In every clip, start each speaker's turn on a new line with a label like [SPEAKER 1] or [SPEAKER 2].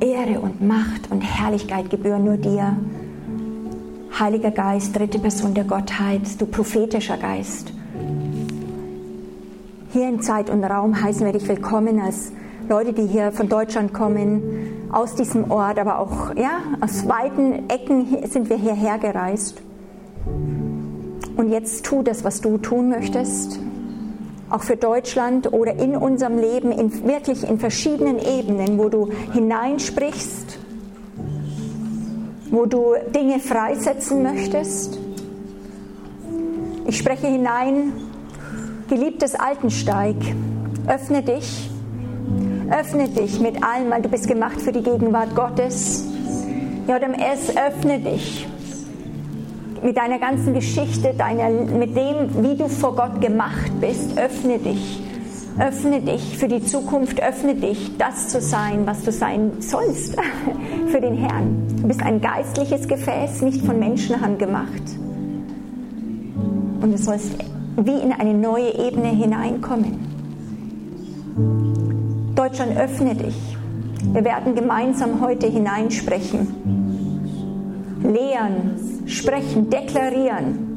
[SPEAKER 1] Ehre und Macht und Herrlichkeit gebühren nur dir. Heiliger Geist, dritte Person der Gottheit, du prophetischer Geist. Hier in Zeit und Raum heißen wir dich willkommen als Leute, die hier von Deutschland kommen, aus diesem Ort, aber auch ja, aus weiten Ecken sind wir hierher gereist. Und jetzt tu das, was du tun möchtest, auch für Deutschland oder in unserem Leben, in, wirklich in verschiedenen Ebenen, wo du hineinsprichst, wo du Dinge freisetzen möchtest. Ich spreche hinein, geliebtes Altensteig, öffne dich Öffne dich mit allem, weil du bist gemacht für die Gegenwart Gottes. Ja, dem S, öffne dich mit deiner ganzen Geschichte, deiner, mit dem, wie du vor Gott gemacht bist. Öffne dich. Öffne dich für die Zukunft, öffne dich, das zu sein, was du sein sollst für den Herrn. Du bist ein geistliches Gefäß, nicht von Menschenhand gemacht. Und du sollst wie in eine neue Ebene hineinkommen. Deutschland, öffne dich. Wir werden gemeinsam heute hineinsprechen, lehren, sprechen, deklarieren.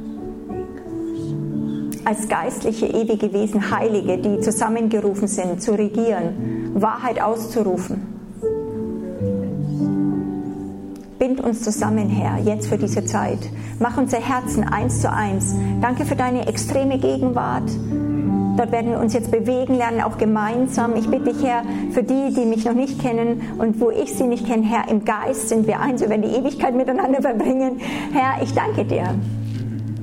[SPEAKER 1] Als geistliche, ewige Wesen, Heilige, die zusammengerufen sind, zu regieren, Wahrheit auszurufen. Bind uns zusammen, Herr, jetzt für diese Zeit. Mach unser Herzen eins zu eins. Danke für deine extreme Gegenwart. Dort werden wir uns jetzt bewegen lernen, auch gemeinsam. Ich bitte dich, Herr, für die, die mich noch nicht kennen und wo ich sie nicht kenne, Herr, im Geist sind wir eins. Wir werden die Ewigkeit miteinander verbringen. Herr, ich danke dir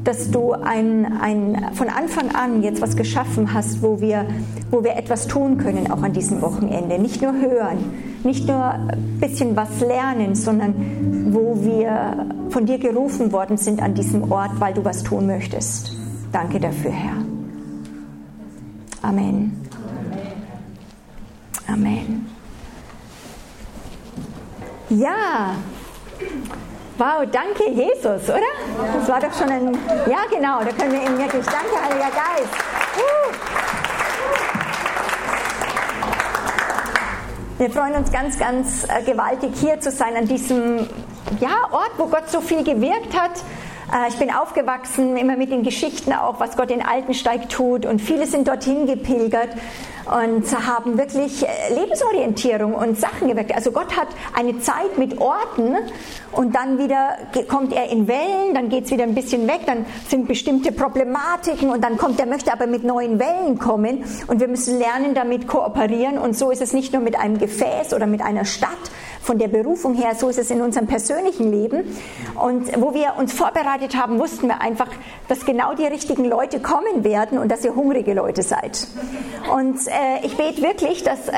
[SPEAKER 1] dass du ein, ein, von Anfang an jetzt was geschaffen hast, wo wir, wo wir etwas tun können, auch an diesem Wochenende. Nicht nur hören, nicht nur ein bisschen was lernen, sondern wo wir von dir gerufen worden sind an diesem Ort, weil du was tun möchtest. Danke dafür, Herr. Amen. Amen. Ja. Wow, danke Jesus, oder? Das war doch schon ein. Ja, genau, da können wir ihm wirklich. Danke, Heiliger Geist. Wir freuen uns ganz, ganz äh, gewaltig hier zu sein an diesem ja, Ort, wo Gott so viel gewirkt hat ich bin aufgewachsen immer mit den Geschichten auch, was Gott in Altensteig tut. Und viele sind dorthin gepilgert und haben wirklich äh, Lebensorientierung und Sachen geweckt. Also Gott hat eine Zeit mit Orten und dann wieder kommt er in Wellen, dann geht es wieder ein bisschen weg, dann sind bestimmte Problematiken und dann kommt er, möchte aber mit neuen Wellen kommen. Und wir müssen lernen, damit kooperieren. Und so ist es nicht nur mit einem Gefäß oder mit einer Stadt, von der Berufung her, so ist es in unserem persönlichen Leben. Und wo wir uns vorbereitet haben, wussten wir einfach, dass genau die richtigen Leute kommen werden und dass ihr hungrige Leute seid. Und äh, ich bete wirklich, dass äh,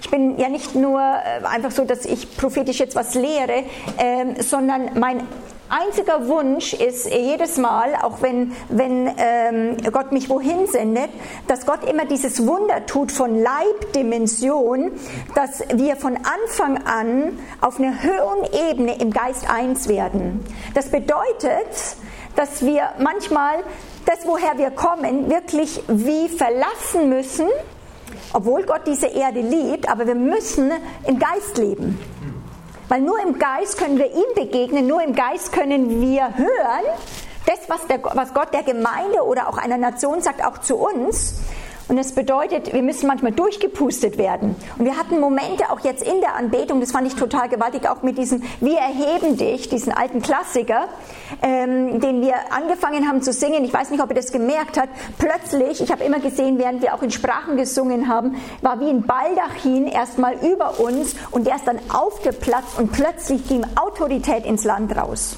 [SPEAKER 1] ich bin ja nicht nur äh, einfach so, dass ich prophetisch jetzt was lehre, äh, sondern mein einziger Wunsch ist jedes Mal, auch wenn, wenn ähm, Gott mich wohin sendet, dass Gott immer dieses Wunder tut von Leibdimension, dass wir von Anfang an auf einer höheren Ebene im Geist eins werden. Das bedeutet, dass wir manchmal das, woher wir kommen, wirklich wie verlassen müssen, obwohl Gott diese Erde liebt, aber wir müssen im Geist leben. Weil nur im Geist können wir ihm begegnen, nur im Geist können wir hören, das, was, der, was Gott der Gemeinde oder auch einer Nation sagt, auch zu uns. Und das bedeutet, wir müssen manchmal durchgepustet werden. Und wir hatten Momente auch jetzt in der Anbetung, das fand ich total gewaltig, auch mit diesem Wir erheben dich, diesen alten Klassiker, ähm, den wir angefangen haben zu singen. Ich weiß nicht, ob ihr das gemerkt habt. Plötzlich, ich habe immer gesehen, während wir auch in Sprachen gesungen haben, war wie ein Baldachin erstmal über uns und der ist dann aufgeplatzt und plötzlich ging Autorität ins Land raus.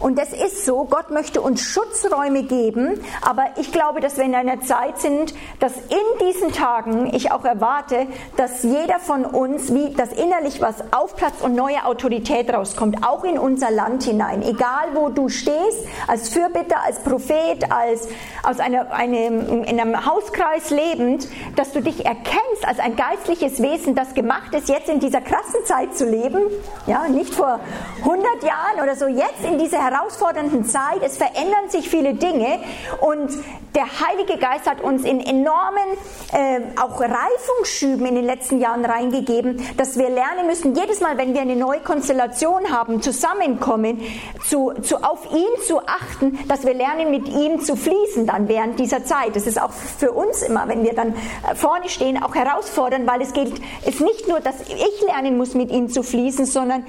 [SPEAKER 1] Und das ist so, Gott möchte uns Schutzräume geben, aber ich glaube, dass wir in einer Zeit sind, dass in diesen Tagen ich auch erwarte, dass jeder von uns, wie das innerlich was aufplatzt und neue Autorität rauskommt, auch in unser Land hinein. Egal wo du stehst, als Fürbitter, als Prophet, als aus einer, einem, in einem Hauskreis lebend, dass du dich erkennst als ein geistliches Wesen, das gemacht ist, jetzt in dieser krassen Zeit zu leben, ja, nicht vor 100 Jahren oder so, jetzt in dieser herausfordernden Zeit. Es verändern sich viele Dinge und der Heilige Geist hat uns in enormen äh, auch Reifungsschüben in den letzten Jahren reingegeben, dass wir lernen müssen, jedes Mal, wenn wir eine neue Konstellation haben, zusammenkommen, zu, zu, auf ihn zu achten, dass wir lernen, mit ihm zu fließen dann während dieser Zeit. Das ist auch für uns immer, wenn wir dann äh, vorne stehen, auch herausfordernd, weil es geht, ist nicht nur, dass ich lernen muss, mit ihm zu fließen, sondern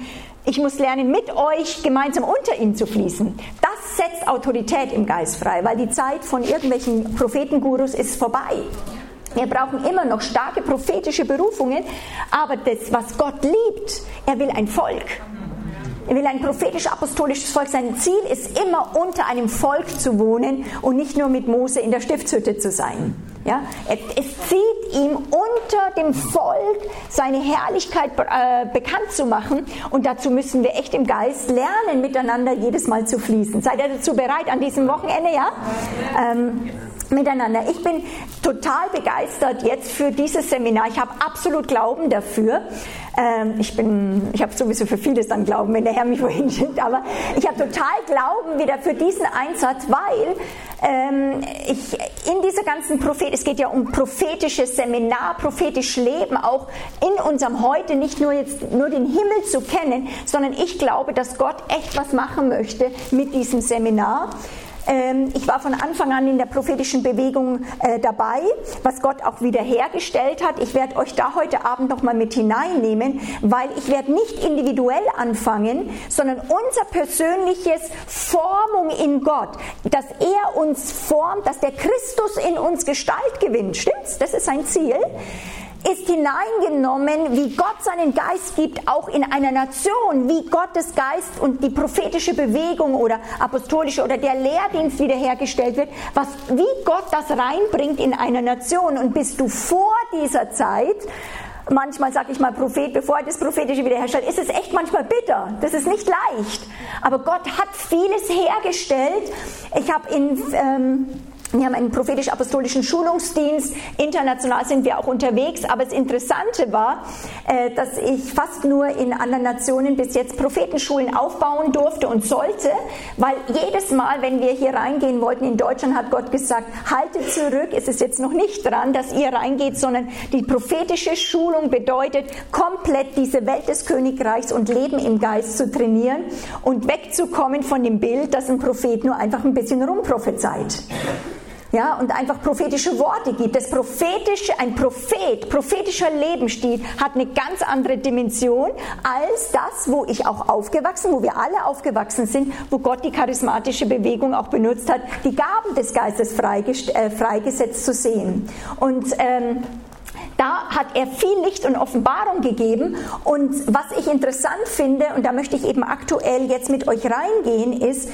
[SPEAKER 1] ich muss lernen, mit euch gemeinsam unter ihm zu fließen. Das setzt Autorität im Geist frei, weil die Zeit von irgendwelchen Prophetengurus ist vorbei. Wir brauchen immer noch starke prophetische Berufungen, aber das, was Gott liebt, er will ein Volk. Er will ein prophetisch-apostolisches Volk. Sein Ziel ist immer unter einem Volk zu wohnen und nicht nur mit Mose in der Stiftshütte zu sein. Ja, es zieht ihm unter dem Volk seine Herrlichkeit äh, bekannt zu machen und dazu müssen wir echt im Geist lernen, miteinander jedes Mal zu fließen. Seid ihr dazu bereit an diesem Wochenende? Ja. Ähm, miteinander. Ich bin total begeistert jetzt für dieses Seminar. Ich habe absolut Glauben dafür. Ähm, ich ich habe sowieso für vieles dann Glauben, wenn der Herr mich wohin schickt, aber ich habe total Glauben wieder für diesen Einsatz, weil ähm, ich in dieser ganzen Prophet, es geht ja um prophetisches Seminar, prophetisch Leben, auch in unserem Heute nicht nur jetzt nur den Himmel zu kennen, sondern ich glaube, dass Gott echt was machen möchte mit diesem Seminar. Ähm, ich war von Anfang an in der prophetischen Bewegung äh, dabei, was Gott auch wiederhergestellt hat. Ich werde euch da heute Abend noch mal mit hineinnehmen, weil ich werde nicht individuell anfangen, sondern unser persönliches Formung in Gott, dass er uns formt, dass der Christus in uns Gestalt gewinnt. Stimmt's? Das ist sein Ziel ist hineingenommen, wie Gott seinen Geist gibt, auch in einer Nation, wie Gottes Geist und die prophetische Bewegung oder apostolische oder der Lehrdienst wiederhergestellt wird, was, wie Gott das reinbringt in eine Nation. Und bist du vor dieser Zeit, manchmal sage ich mal Prophet, bevor er das Prophetische wiederherstellt, ist es echt manchmal bitter. Das ist nicht leicht. Aber Gott hat vieles hergestellt. Ich habe in... Ähm, wir haben einen prophetisch-apostolischen Schulungsdienst. International sind wir auch unterwegs. Aber das Interessante war, äh, dass ich fast nur in anderen Nationen bis jetzt Prophetenschulen aufbauen durfte und sollte, weil jedes Mal, wenn wir hier reingehen wollten in Deutschland, hat Gott gesagt, haltet zurück. Es ist jetzt noch nicht dran, dass ihr reingeht, sondern die prophetische Schulung bedeutet, komplett diese Welt des Königreichs und Leben im Geist zu trainieren und wegzukommen von dem Bild, dass ein Prophet nur einfach ein bisschen rumprophezeit ja, und einfach prophetische Worte gibt. Das prophetische, ein Prophet, prophetischer Lebensstil hat eine ganz andere Dimension als das, wo ich auch aufgewachsen, wo wir alle aufgewachsen sind, wo Gott die charismatische Bewegung auch benutzt hat, die Gaben des Geistes äh, freigesetzt zu sehen. Und ähm, da hat er viel Licht und Offenbarung gegeben. Und was ich interessant finde, und da möchte ich eben aktuell jetzt mit euch reingehen, ist,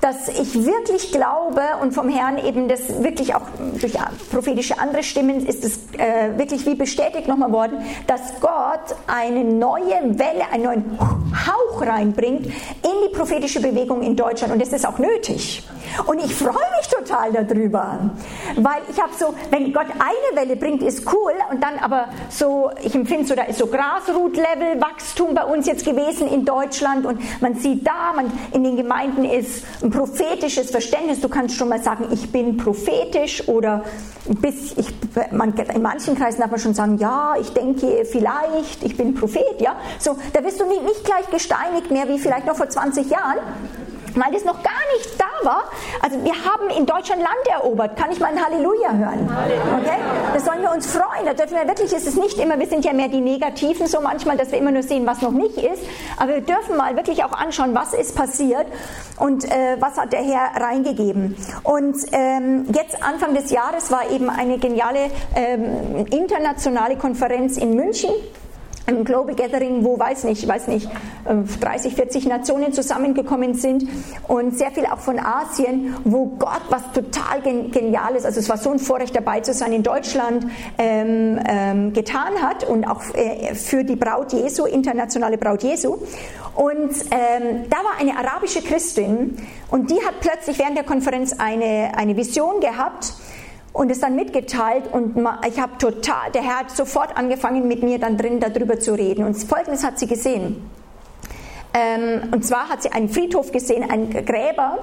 [SPEAKER 1] dass ich wirklich glaube und vom Herrn eben das wirklich auch durch prophetische andere Stimmen ist es äh, wirklich wie bestätigt nochmal worden, dass Gott eine neue Welle, einen neuen Hauch reinbringt in die prophetische Bewegung in Deutschland und das ist auch nötig. Und ich freue mich total darüber, weil ich habe so, wenn Gott eine Welle bringt, ist cool und dann aber so, ich empfinde so, da ist so Grasroot-Level Wachstum bei uns jetzt gewesen in Deutschland und man sieht da, man in den Gemeinden ist ein prophetisches Verständnis. Du kannst schon mal sagen, ich bin prophetisch oder bis ich, man, in manchen Kreisen darf man schon sagen, ja, ich denke vielleicht, ich bin Prophet, ja. So, da wirst du nicht gleich gesteinigt mehr wie vielleicht noch vor 20 Jahren weil das noch gar nicht da war. Also wir haben in Deutschland Land erobert. Kann ich mal ein Halleluja hören? Okay? Das sollen wir uns freuen. Da dürfen wir wirklich, ist es nicht immer, wir sind ja mehr die Negativen so manchmal, dass wir immer nur sehen, was noch nicht ist. Aber wir dürfen mal wirklich auch anschauen, was ist passiert und äh, was hat der Herr reingegeben. Und ähm, jetzt Anfang des Jahres war eben eine geniale ähm, internationale Konferenz in München ein Global Gathering, wo weiß nicht, weiß nicht, 30, äh, 40 Nationen zusammengekommen sind und sehr viel auch von Asien, wo Gott was total geniales, also es war so ein Vorrecht dabei zu sein in Deutschland, ähm, ähm, getan hat und auch äh, für die Braut Jesu, internationale Braut Jesu. Und ähm, da war eine arabische Christin und die hat plötzlich während der Konferenz eine, eine Vision gehabt und es dann mitgeteilt und ich habe total, der Herr hat sofort angefangen mit mir dann drin darüber zu reden. Und folgendes hat sie gesehen. Ähm, und zwar hat sie einen Friedhof gesehen, einen Gräber,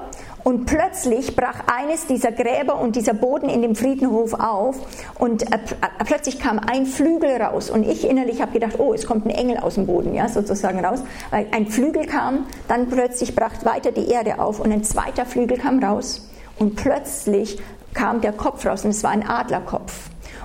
[SPEAKER 1] und plötzlich brach eines dieser Gräber und dieser Boden in dem Friedhof auf und äh, äh, plötzlich kam ein Flügel raus. Und ich innerlich habe gedacht, oh, es kommt ein Engel aus dem Boden, ja, sozusagen raus, weil ein Flügel kam, dann plötzlich brach weiter die Erde auf und ein zweiter Flügel kam raus. Und plötzlich kam der Kopf raus und es war ein Adlerkopf.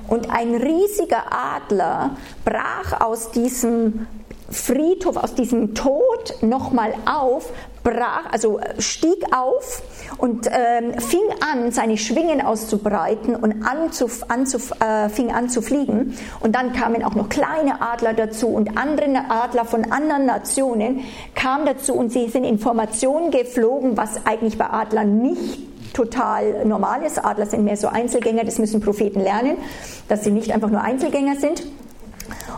[SPEAKER 1] Und ein riesiger Adler brach aus diesem Friedhof, aus diesem Tod nochmal auf, brach, also stieg auf und ähm, fing an, seine Schwingen auszubreiten und anzuf, anzuf, äh, fing an zu fliegen. Und dann kamen auch noch kleine Adler dazu und andere Adler von anderen Nationen kamen dazu und sie sind Informationen geflogen, was eigentlich bei Adlern nicht total normal ist. Adler sind mehr so Einzelgänger, das müssen Propheten lernen, dass sie nicht einfach nur Einzelgänger sind.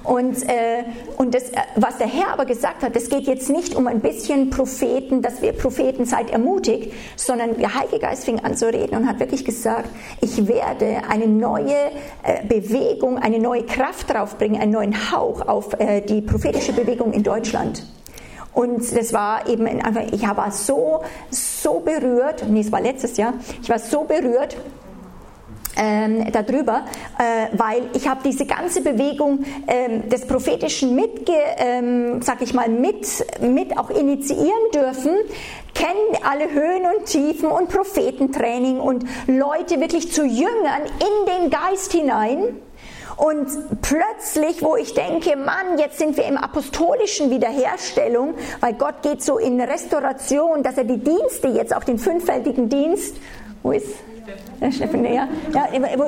[SPEAKER 1] Und, äh, und das, was der Herr aber gesagt hat, es geht jetzt nicht um ein bisschen Propheten, dass wir Propheten seid ermutigt, sondern der Heilige Geist fing an zu reden und hat wirklich gesagt, ich werde eine neue äh, Bewegung, eine neue Kraft draufbringen, einen neuen Hauch auf äh, die prophetische Bewegung in Deutschland. Und das war eben ich war so, so berührt, nee, es war letztes Jahr, ich war so berührt, ähm, darüber, äh, weil ich habe diese ganze Bewegung ähm, des Prophetischen mitge, ähm, sag ich mal, mit, mit auch initiieren dürfen, kennen alle Höhen und Tiefen und Prophetentraining und Leute wirklich zu Jüngern in den Geist hinein. Und plötzlich, wo ich denke, Mann, jetzt sind wir im apostolischen Wiederherstellung, weil Gott geht so in Restauration, dass er die Dienste jetzt, auch den fünffältigen Dienst, wo ist ja,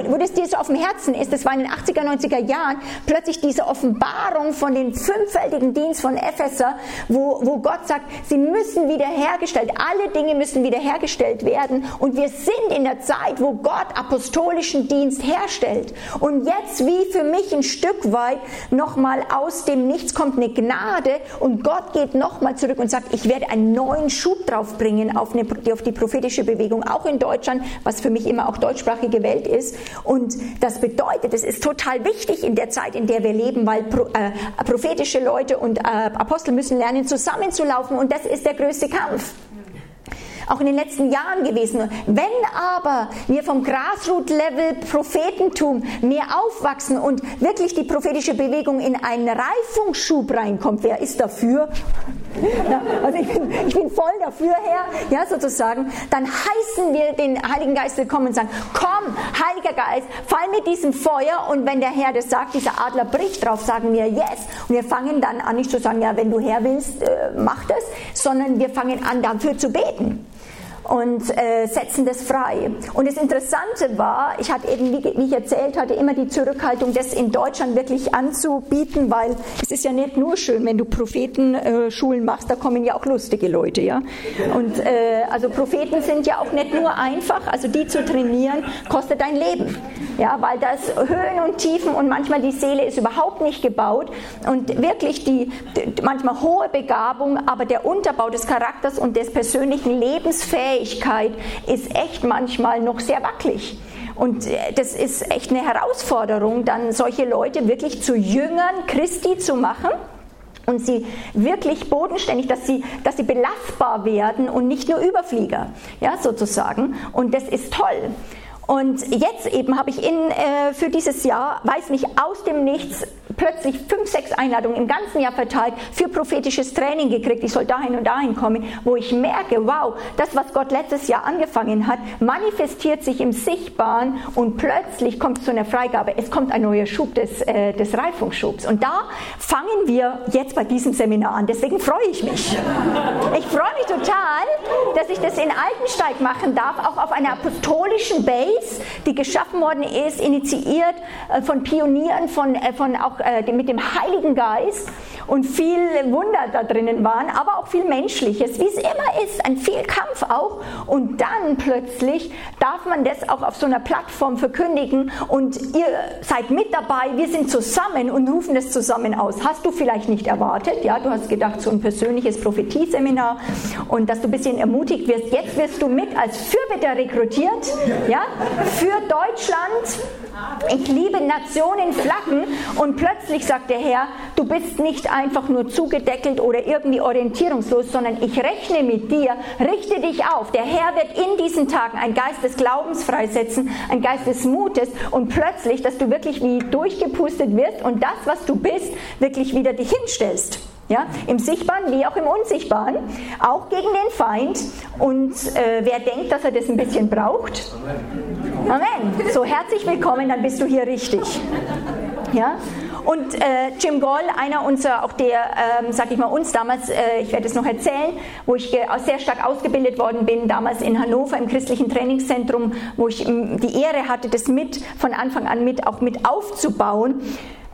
[SPEAKER 1] wo, das dir so auf dem Herzen ist, das war in den 80er, 90er Jahren, plötzlich diese Offenbarung von den fünffältigen Dienst von Epheser, wo, wo Gott sagt, sie müssen wiederhergestellt, alle Dinge müssen wiederhergestellt werden und wir sind in der Zeit, wo Gott apostolischen Dienst herstellt. Und jetzt, wie für mich ein Stück weit, nochmal aus dem Nichts kommt eine Gnade und Gott geht nochmal zurück und sagt, ich werde einen neuen Schub draufbringen auf, eine, auf die prophetische Bewegung, auch in Deutschland, was für mich immer auch deutschsprachige Welt ist. Und das bedeutet, es ist total wichtig in der Zeit, in der wir leben, weil äh, prophetische Leute und äh, Apostel müssen lernen, zusammenzulaufen. Und das ist der größte Kampf auch in den letzten Jahren gewesen. Wenn aber wir vom Grassroot-Level Prophetentum mehr aufwachsen und wirklich die prophetische Bewegung in einen Reifungsschub reinkommt, wer ist dafür? Ja, also ich bin, ich bin voll dafür, Herr, ja, sozusagen. Dann heißen wir den Heiligen Geist willkommen und sagen, komm, Heiliger Geist, fall mit diesem Feuer und wenn der Herr das sagt, dieser Adler bricht drauf, sagen wir yes. Und wir fangen dann an, nicht zu sagen, ja, wenn du Herr willst, äh, mach das, sondern wir fangen an, dafür zu beten und äh, setzen das frei. Und das Interessante war, ich hatte eben, wie, wie ich erzählt hatte, immer die Zurückhaltung, das in Deutschland wirklich anzubieten, weil es ist ja nicht nur schön, wenn du Prophetenschulen äh, machst, da kommen ja auch lustige Leute, ja. Und äh, also Propheten sind ja auch nicht nur einfach, also die zu trainieren, kostet dein Leben, ja, weil das Höhen und Tiefen und manchmal die Seele ist überhaupt nicht gebaut und wirklich die, die manchmal hohe Begabung, aber der Unterbau des Charakters und des persönlichen Lebensfähigkeiten Fähigkeit ist echt manchmal noch sehr wackelig. Und äh, das ist echt eine Herausforderung, dann solche Leute wirklich zu Jüngern Christi zu machen und sie wirklich bodenständig, dass sie, dass sie belastbar werden und nicht nur Überflieger, ja, sozusagen. Und das ist toll. Und jetzt eben habe ich in, äh, für dieses Jahr, weiß nicht, aus dem Nichts plötzlich fünf, sechs Einladungen im ganzen Jahr verteilt für prophetisches Training gekriegt. Ich soll dahin und dahin kommen, wo ich merke, wow, das, was Gott letztes Jahr angefangen hat, manifestiert sich im Sichtbaren und plötzlich kommt es zu einer Freigabe. Es kommt ein neuer Schub des, äh, des Reifungsschubs. Und da fangen wir jetzt bei diesem Seminar an. Deswegen freue ich mich. Ich freue mich total, dass ich das in Altensteig machen darf, auch auf einer apostolischen Base, die geschaffen worden ist, initiiert äh, von Pionieren, von, äh, von auch äh, mit dem Heiligen Geist und viel Wunder da drinnen waren, aber auch viel Menschliches, wie es immer ist, ein viel Kampf auch. Und dann plötzlich darf man das auch auf so einer Plattform verkündigen und ihr seid mit dabei, wir sind zusammen und rufen das zusammen aus. Hast du vielleicht nicht erwartet, ja, du hast gedacht, so ein persönliches Prophetieseminar und dass du ein bisschen ermutigt wirst. Jetzt wirst du mit als Fürbitter rekrutiert, ja, für Deutschland. Ich liebe Nationen, Flaggen und plötzlich sagt der Herr, du bist nicht einfach nur zugedeckelt oder irgendwie orientierungslos, sondern ich rechne mit dir, richte dich auf. Der Herr wird in diesen Tagen einen Geist des Glaubens freisetzen, einen Geist des Mutes und plötzlich, dass du wirklich wie durchgepustet wirst und das, was du bist, wirklich wieder dich hinstellst. Ja, Im Sichtbaren wie auch im Unsichtbaren, auch gegen den Feind. Und äh, wer denkt, dass er das ein bisschen braucht, Amen. So herzlich willkommen, dann bist du hier richtig. Ja? Und äh, Jim Goll, einer unserer, auch der, ähm, sag ich mal, uns damals, äh, ich werde es noch erzählen, wo ich äh, sehr stark ausgebildet worden bin, damals in Hannover im christlichen Trainingszentrum, wo ich ähm, die Ehre hatte, das mit von Anfang an mit auch mit aufzubauen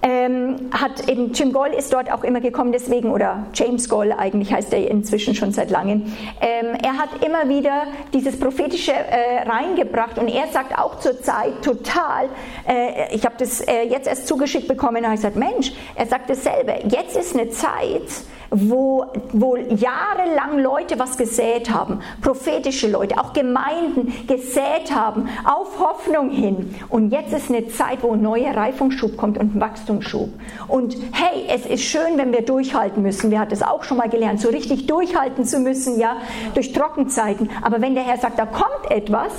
[SPEAKER 1] ähm, hat eben Jim Goll ist dort auch immer gekommen, deswegen, oder James Goll eigentlich heißt er inzwischen schon seit langem. Ähm, er hat immer wieder dieses Prophetische äh, reingebracht und er sagt auch zur Zeit total, äh, ich habe das äh, jetzt erst zugeschickt bekommen, und habe gesagt, Mensch, er sagt dasselbe, jetzt ist eine Zeit, wo, wo jahrelang Leute was gesät haben, prophetische Leute, auch Gemeinden gesät haben, auf Hoffnung hin. Und jetzt ist eine Zeit, wo ein neuer Reifungsschub kommt und ein Wachstumsschub. Und hey, es ist schön, wenn wir durchhalten müssen. Wir hatten es auch schon mal gelernt, so richtig durchhalten zu müssen, ja, durch Trockenzeiten. Aber wenn der Herr sagt, da kommt etwas,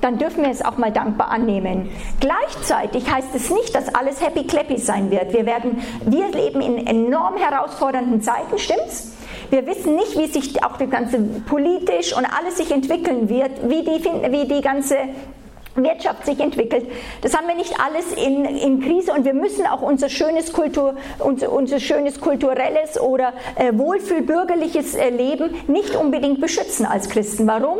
[SPEAKER 1] dann dürfen wir es auch mal dankbar annehmen. Gleichzeitig heißt es nicht, dass alles happy clappy sein wird. Wir werden, wir leben in enorm herausfordernden Zeiten, stimmt's? Wir wissen nicht, wie sich auch das ganze politisch und alles sich entwickeln wird, wie die, wie die ganze Wirtschaft sich entwickelt. Das haben wir nicht alles in, in Krise und wir müssen auch unser schönes, Kultur, unser, unser schönes kulturelles oder äh, wohlfühlbürgerliches äh, Leben nicht unbedingt beschützen als Christen. Warum?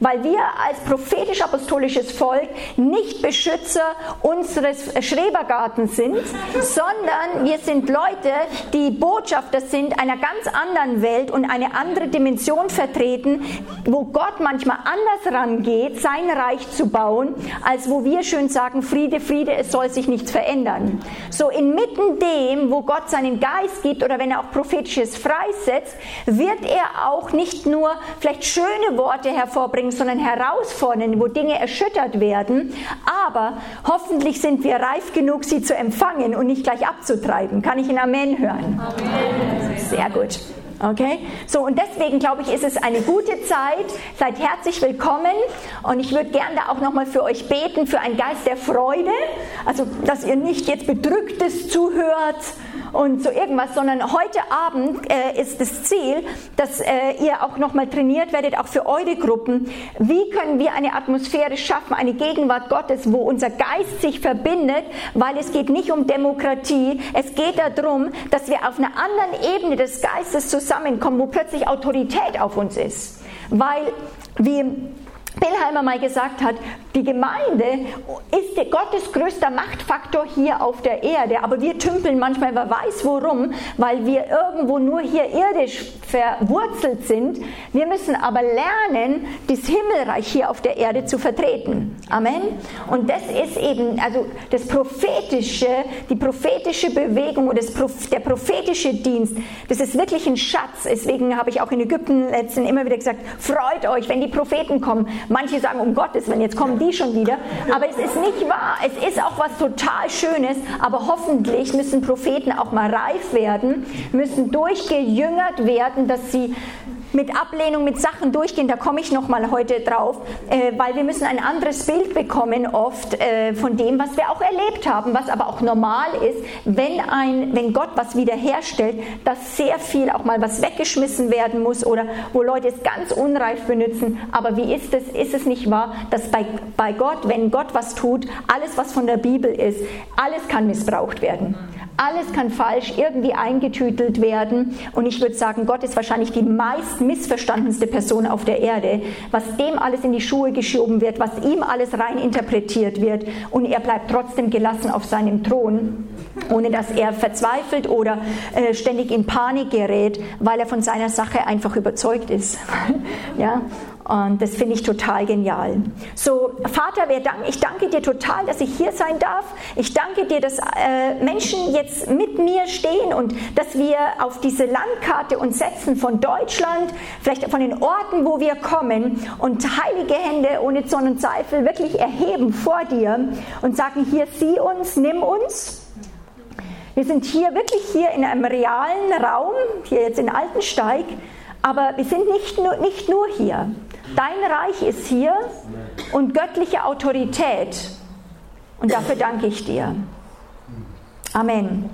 [SPEAKER 1] Weil wir als prophetisch-apostolisches Volk nicht Beschützer unseres Schrebergartens sind, sondern wir sind Leute, die Botschafter sind einer ganz anderen Welt und eine andere Dimension vertreten, wo Gott manchmal anders rangeht, sein Reich zu bauen, als wo wir schön sagen, Friede, Friede, es soll sich nichts verändern. So inmitten dem, wo Gott seinen Geist gibt oder wenn er auch prophetisches freisetzt, wird er auch nicht nur vielleicht schöne Worte hervorbringen, sondern herausfordern, wo Dinge erschüttert werden. Aber hoffentlich sind wir reif genug, sie zu empfangen und nicht gleich abzutreiben. Kann ich in Amen hören? Amen. Sehr gut. Okay? So, und deswegen glaube ich, ist es eine gute Zeit. Seid herzlich willkommen. Und ich würde gerne da auch nochmal für euch beten, für einen Geist der Freude. Also, dass ihr nicht jetzt bedrücktes zuhört und so irgendwas, sondern heute Abend äh, ist das Ziel, dass äh, ihr auch nochmal trainiert werdet, auch für eure Gruppen. Wie können wir eine Atmosphäre schaffen, eine Gegenwart Gottes, wo unser Geist sich verbindet, weil es geht nicht um Demokratie, es geht darum, dass wir auf einer anderen Ebene des Geistes zusammenkommen, wo plötzlich Autorität auf uns ist. Weil, wie Billheimer mal gesagt hat, die Gemeinde ist Gottes größter Machtfaktor hier auf der Erde, aber wir tümpeln manchmal, wer weiß worum, weil wir irgendwo nur hier irdisch verwurzelt sind. Wir müssen aber lernen, das Himmelreich hier auf der Erde zu vertreten. Amen. Und das ist eben, also das prophetische, die prophetische Bewegung oder der prophetische Dienst, das ist wirklich ein Schatz. Deswegen habe ich auch in Ägypten letztens immer wieder gesagt, freut euch, wenn die Propheten kommen. Manche sagen, um Gottes Willen, jetzt kommen die schon wieder. Aber es ist nicht wahr. Es ist auch was total Schönes. Aber hoffentlich müssen Propheten auch mal reif werden, müssen durchgejüngert werden, dass sie mit Ablehnung, mit Sachen durchgehen, da komme ich nochmal heute drauf, äh, weil wir müssen ein anderes Bild bekommen oft äh, von dem, was wir auch erlebt haben, was aber auch normal ist, wenn, ein, wenn Gott was wiederherstellt, dass sehr viel auch mal was weggeschmissen werden muss oder wo Leute es ganz unreif benutzen. Aber wie ist es? Ist es nicht wahr, dass bei, bei Gott, wenn Gott was tut, alles, was von der Bibel ist, alles kann missbraucht werden. Alles kann falsch irgendwie eingetütelt werden. Und ich würde sagen, Gott ist wahrscheinlich die meist missverstandenste Person auf der Erde, was dem alles in die Schuhe geschoben wird, was ihm alles rein interpretiert wird. Und er bleibt trotzdem gelassen auf seinem Thron, ohne dass er verzweifelt oder äh, ständig in Panik gerät, weil er von seiner Sache einfach überzeugt ist. ja? Und das finde ich total genial. So, Vater, ich danke dir total, dass ich hier sein darf. Ich danke dir, dass äh, Menschen jetzt mit mir stehen und dass wir auf diese Landkarte uns setzen von Deutschland, vielleicht von den Orten, wo wir kommen und heilige Hände ohne Zorn und Zweifel wirklich erheben vor dir und sagen, hier sieh uns, nimm uns. Wir sind hier wirklich hier in einem realen Raum, hier jetzt in Altensteig, aber wir sind nicht nur, nicht nur hier. Dein Reich ist hier und göttliche Autorität. Und dafür danke ich dir. Amen.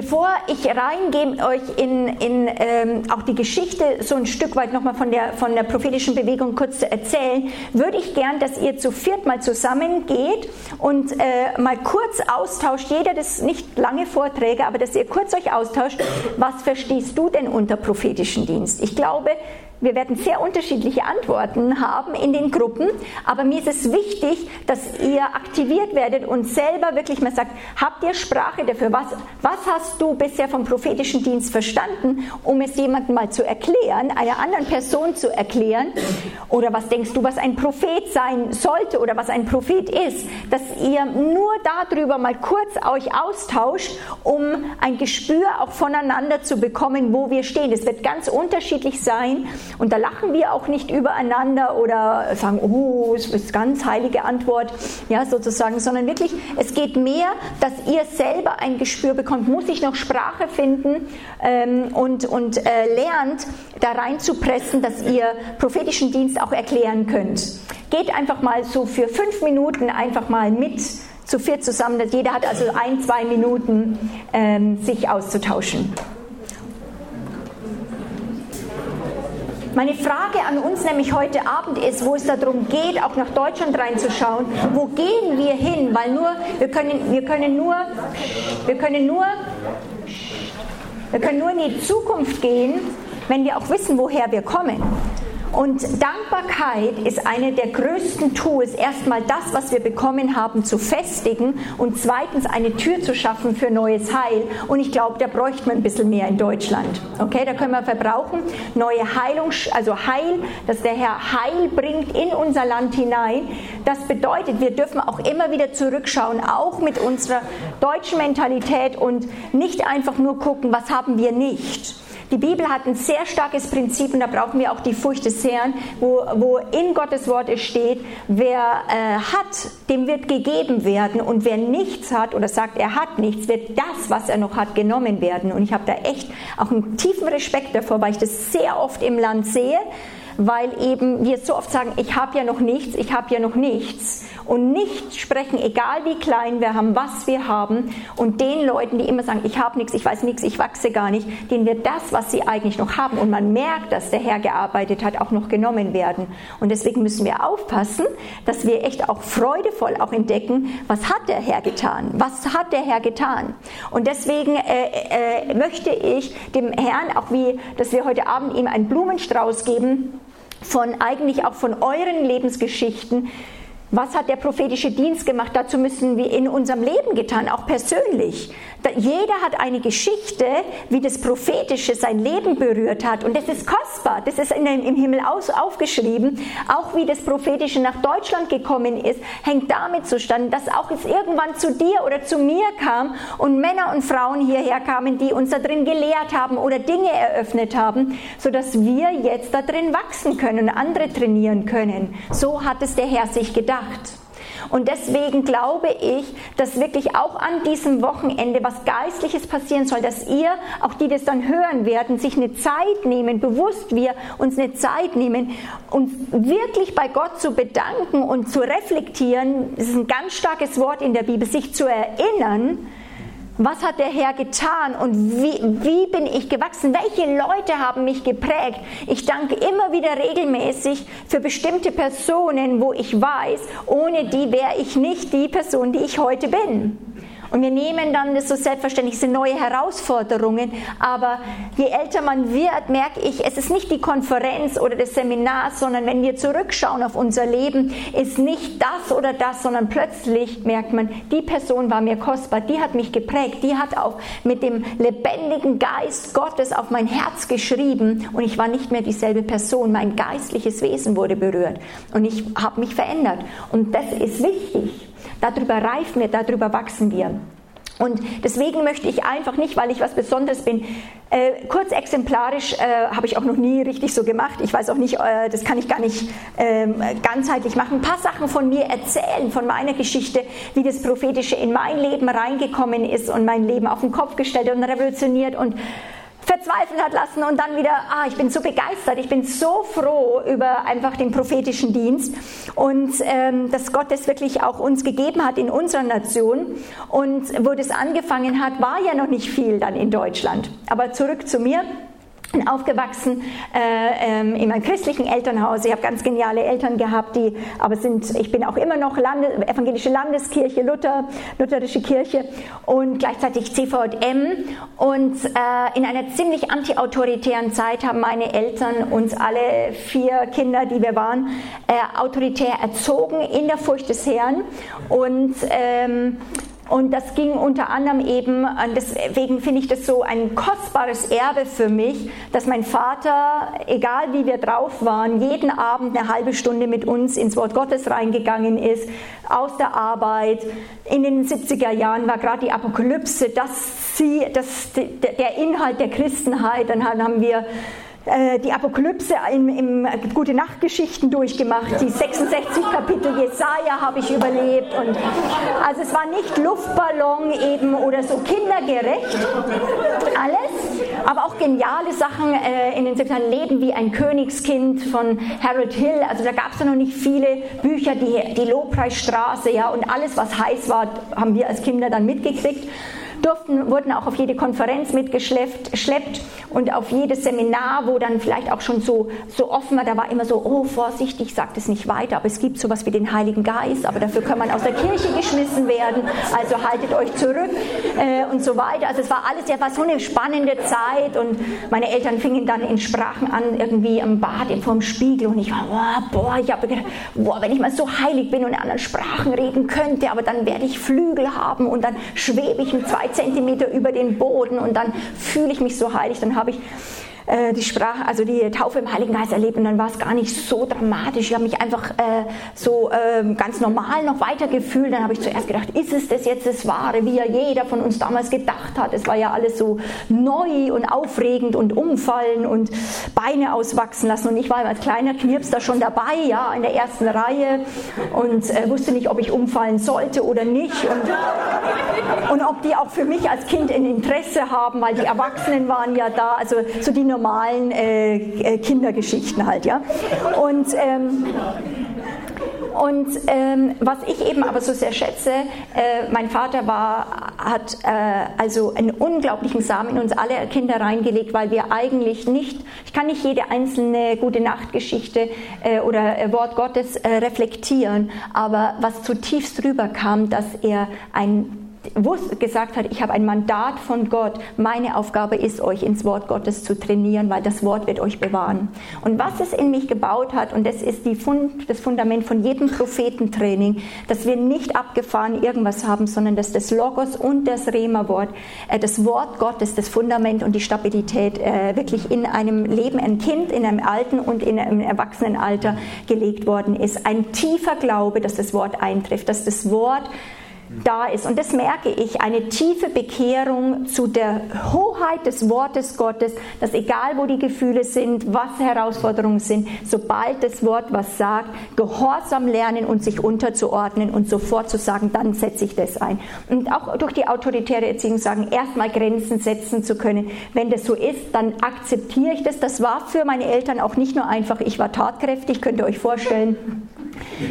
[SPEAKER 1] Bevor ich reingehe euch in, in ähm, auch die Geschichte so ein Stück weit nochmal von der, von der prophetischen Bewegung kurz zu erzählen, würde ich gern, dass ihr zu viert mal zusammengeht und äh, mal kurz austauscht, jeder das nicht lange Vorträge, aber dass ihr kurz euch austauscht, was verstehst du denn unter prophetischen Dienst? Ich glaube, wir werden sehr unterschiedliche Antworten haben in den Gruppen, aber mir ist es wichtig, dass ihr aktiviert werdet und selber wirklich mal sagt, habt ihr Sprache dafür? Was, was hast du bisher vom prophetischen Dienst verstanden, um es jemandem mal zu erklären, einer anderen Person zu erklären? Oder was denkst du, was ein Prophet sein sollte oder was ein Prophet ist? Dass ihr nur darüber mal kurz euch austauscht, um ein Gespür auch voneinander zu bekommen, wo wir stehen. Es wird ganz unterschiedlich sein und da lachen wir auch nicht übereinander oder sagen, oh, es ist ganz heilige Antwort, ja, sozusagen, sondern wirklich, es geht mehr, dass ihr selber ein Gespür bekommt, muss ich noch Sprache finden ähm, und, und äh, lernt, da reinzupressen, dass ihr prophetischen Dienst auch erklären könnt. Geht einfach mal so für fünf Minuten einfach mal mit zu viert zusammen. Jeder hat also ein, zwei Minuten, ähm, sich auszutauschen. Meine Frage an uns nämlich heute Abend ist, wo es darum geht, auch nach Deutschland reinzuschauen, wo gehen wir hin? Weil nur, wir können, wir können nur, wir können nur, wir können nur in die Zukunft gehen, wenn wir auch wissen, woher wir kommen. Und Dankbarkeit ist eine der größten Tools, erstmal das, was wir bekommen haben, zu festigen und zweitens eine Tür zu schaffen für neues Heil. Und ich glaube, da bräuchte man ein bisschen mehr in Deutschland. Okay, da können wir verbrauchen neue Heilung, also Heil, dass der Herr Heil bringt in unser Land hinein. Das bedeutet, wir dürfen auch immer wieder zurückschauen, auch mit unserer deutschen Mentalität und nicht einfach nur gucken, was haben wir nicht die Bibel hat ein sehr starkes Prinzip und da brauchen wir auch die Furcht des Herrn, wo, wo in Gottes Wort es steht, wer äh, hat, dem wird gegeben werden und wer nichts hat oder sagt, er hat nichts, wird das, was er noch hat, genommen werden. Und ich habe da echt auch einen tiefen Respekt davor, weil ich das sehr oft im Land sehe weil eben wir so oft sagen, ich habe ja noch nichts, ich habe ja noch nichts und nicht sprechen, egal wie klein wir haben, was wir haben und den Leuten, die immer sagen, ich habe nichts, ich weiß nichts, ich wachse gar nicht, denen wird das, was sie eigentlich noch haben und man merkt, dass der Herr gearbeitet hat, auch noch genommen werden. Und deswegen müssen wir aufpassen, dass wir echt auch freudevoll auch entdecken, was hat der Herr getan? Was hat der Herr getan? Und deswegen äh, äh, möchte ich dem Herrn auch wie, dass wir heute Abend ihm einen Blumenstrauß geben, von eigentlich auch von euren Lebensgeschichten, was hat der prophetische Dienst gemacht? Dazu müssen wir in unserem Leben getan, auch persönlich. Jeder hat eine Geschichte, wie das Prophetische sein Leben berührt hat. Und das ist kostbar. Das ist im Himmel aufgeschrieben. Auch wie das Prophetische nach Deutschland gekommen ist, hängt damit zustande, dass auch es irgendwann zu dir oder zu mir kam und Männer und Frauen hierher kamen, die uns da drin gelehrt haben oder Dinge eröffnet haben, sodass wir jetzt da drin wachsen können und andere trainieren können. So hat es der Herr sich gedacht gedacht. Und deswegen glaube ich, dass wirklich auch an diesem Wochenende was Geistliches passieren soll, dass ihr, auch die das dann hören werden, sich eine Zeit nehmen, bewusst wir uns eine Zeit nehmen, uns wirklich bei Gott zu bedanken und zu reflektieren. Das ist ein ganz starkes Wort in der Bibel, sich zu erinnern, was hat der Herr getan und wie, wie bin ich gewachsen? Welche Leute haben mich geprägt? Ich danke immer wieder regelmäßig für bestimmte Personen, wo ich weiß, ohne die wäre ich nicht die Person, die ich heute bin. Und wir nehmen dann das so selbstverständlich, sind neue Herausforderungen, aber je älter man wird, merke ich, es ist nicht die Konferenz oder das Seminar, sondern wenn wir zurückschauen auf unser Leben, ist nicht das oder das, sondern plötzlich merkt man, die Person war mir kostbar, die hat mich geprägt, die hat auch mit dem lebendigen Geist Gottes auf mein Herz geschrieben und ich war nicht mehr dieselbe Person, mein geistliches Wesen wurde berührt und ich habe mich verändert und das ist wichtig. Darüber reifen wir, darüber wachsen wir. Und deswegen möchte ich einfach nicht, weil ich was Besonderes bin, äh, kurz exemplarisch äh, habe ich auch noch nie richtig so gemacht. Ich weiß auch nicht, äh, das kann ich gar nicht ähm, ganzheitlich machen. Ein paar Sachen von mir erzählen, von meiner Geschichte, wie das Prophetische in mein Leben reingekommen ist und mein Leben auf den Kopf gestellt und revolutioniert und verzweifeln hat lassen und dann wieder, ah, ich bin so begeistert, ich bin so froh über einfach den prophetischen Dienst und ähm, dass Gott das wirklich auch uns gegeben hat in unserer Nation und wo das angefangen hat, war ja noch nicht viel dann in Deutschland. Aber zurück zu mir bin aufgewachsen äh, ähm, in meinem christlichen Elternhaus. Ich habe ganz geniale Eltern gehabt, die aber sind, ich bin auch immer noch Lande, evangelische Landeskirche, Luther, lutherische Kirche und gleichzeitig CVM. Und äh, in einer ziemlich antiautoritären Zeit haben meine Eltern uns alle vier Kinder, die wir waren, äh, autoritär erzogen in der Furcht des Herrn und ähm, und das ging unter anderem eben, deswegen finde ich das so ein kostbares Erbe für mich, dass mein Vater, egal wie wir drauf waren, jeden Abend eine halbe Stunde mit uns ins Wort Gottes reingegangen ist, aus der Arbeit. In den 70er Jahren war gerade die Apokalypse, das, sie, das, der Inhalt der Christenheit. Dann haben wir äh, die Apokalypse im, im Gute Nachtgeschichten durchgemacht. Die 66 Kapitel Jesaja habe ich überlebt. Und also es war nicht Luftballon eben oder so kindergerecht. Alles. Aber auch geniale Sachen äh, in den 70ern. Leben wie ein Königskind von Harold Hill. Also da gab es ja noch nicht viele Bücher. Die, die Lobpreisstraße, ja. Und alles, was heiß war, haben wir als Kinder dann mitgekriegt durften, wurden auch auf jede Konferenz mitgeschleppt und auf jedes Seminar, wo dann vielleicht auch schon so, so offen war, da war immer so, oh Vorsicht, ich sage das nicht weiter, aber es gibt sowas wie den Heiligen Geist, aber dafür kann man aus der Kirche geschmissen werden, also haltet euch zurück äh, und so weiter. Also es war alles, ja, war so eine spannende Zeit und meine Eltern fingen dann in Sprachen an, irgendwie am Bad, vor dem Spiegel und ich war, oh, boah, ich habe gedacht, boah, wenn ich mal so heilig bin und in anderen Sprachen reden könnte, aber dann werde ich Flügel haben und dann schwebe ich mit zwei Zentimeter über den Boden und dann fühle ich mich so heilig, dann habe ich äh, die Sprache, also die Taufe im Heiligen Geist erlebt und dann war es gar nicht so dramatisch. Ich habe mich einfach äh, so äh, ganz normal noch weiter gefühlt. Dann habe ich zuerst gedacht, ist es das jetzt das Wahre, wie ja jeder von uns damals gedacht hat. Es war ja alles so neu und aufregend und umfallen und Beine auswachsen lassen. Und ich war als kleiner Knirps da schon dabei, ja, in der ersten Reihe und äh, wusste nicht, ob ich umfallen sollte oder nicht und, und ob die auch für mich als Kind ein Interesse haben, weil die Erwachsenen waren ja da. Also so die normalen äh, äh, Kindergeschichten halt, ja. Und ähm, und ähm, was ich eben aber so sehr schätze, äh, mein Vater war, hat äh, also einen unglaublichen Samen in uns alle Kinder reingelegt, weil wir eigentlich nicht, ich kann nicht jede einzelne gute Nachtgeschichte äh, oder äh, Wort Gottes äh, reflektieren, aber was zutiefst rüberkam, dass er ein gesagt hat, ich habe ein Mandat von Gott. Meine Aufgabe ist, euch ins Wort Gottes zu trainieren, weil das Wort wird euch bewahren. Und was es in mich gebaut hat, und das ist Fund, das Fundament von jedem Prophetentraining, dass wir nicht abgefahren irgendwas haben, sondern dass das Logos und das Rema-Wort, äh, das Wort Gottes, das Fundament und die Stabilität äh, wirklich in einem Leben, ein Kind, in einem alten und in einem Erwachsenenalter gelegt worden ist. Ein tiefer Glaube, dass das Wort eintrifft, dass das Wort da ist. Und das merke ich, eine tiefe Bekehrung zu der Hoheit des Wortes Gottes, dass egal wo die Gefühle sind, was Herausforderungen sind, sobald das Wort was sagt, gehorsam lernen und sich unterzuordnen und sofort zu sagen, dann setze ich das ein. Und auch durch die autoritäre Erziehung sagen, erstmal Grenzen setzen zu können. Wenn das so ist, dann akzeptiere ich das. Das war für meine Eltern auch nicht nur einfach, ich war tatkräftig, könnt ihr euch vorstellen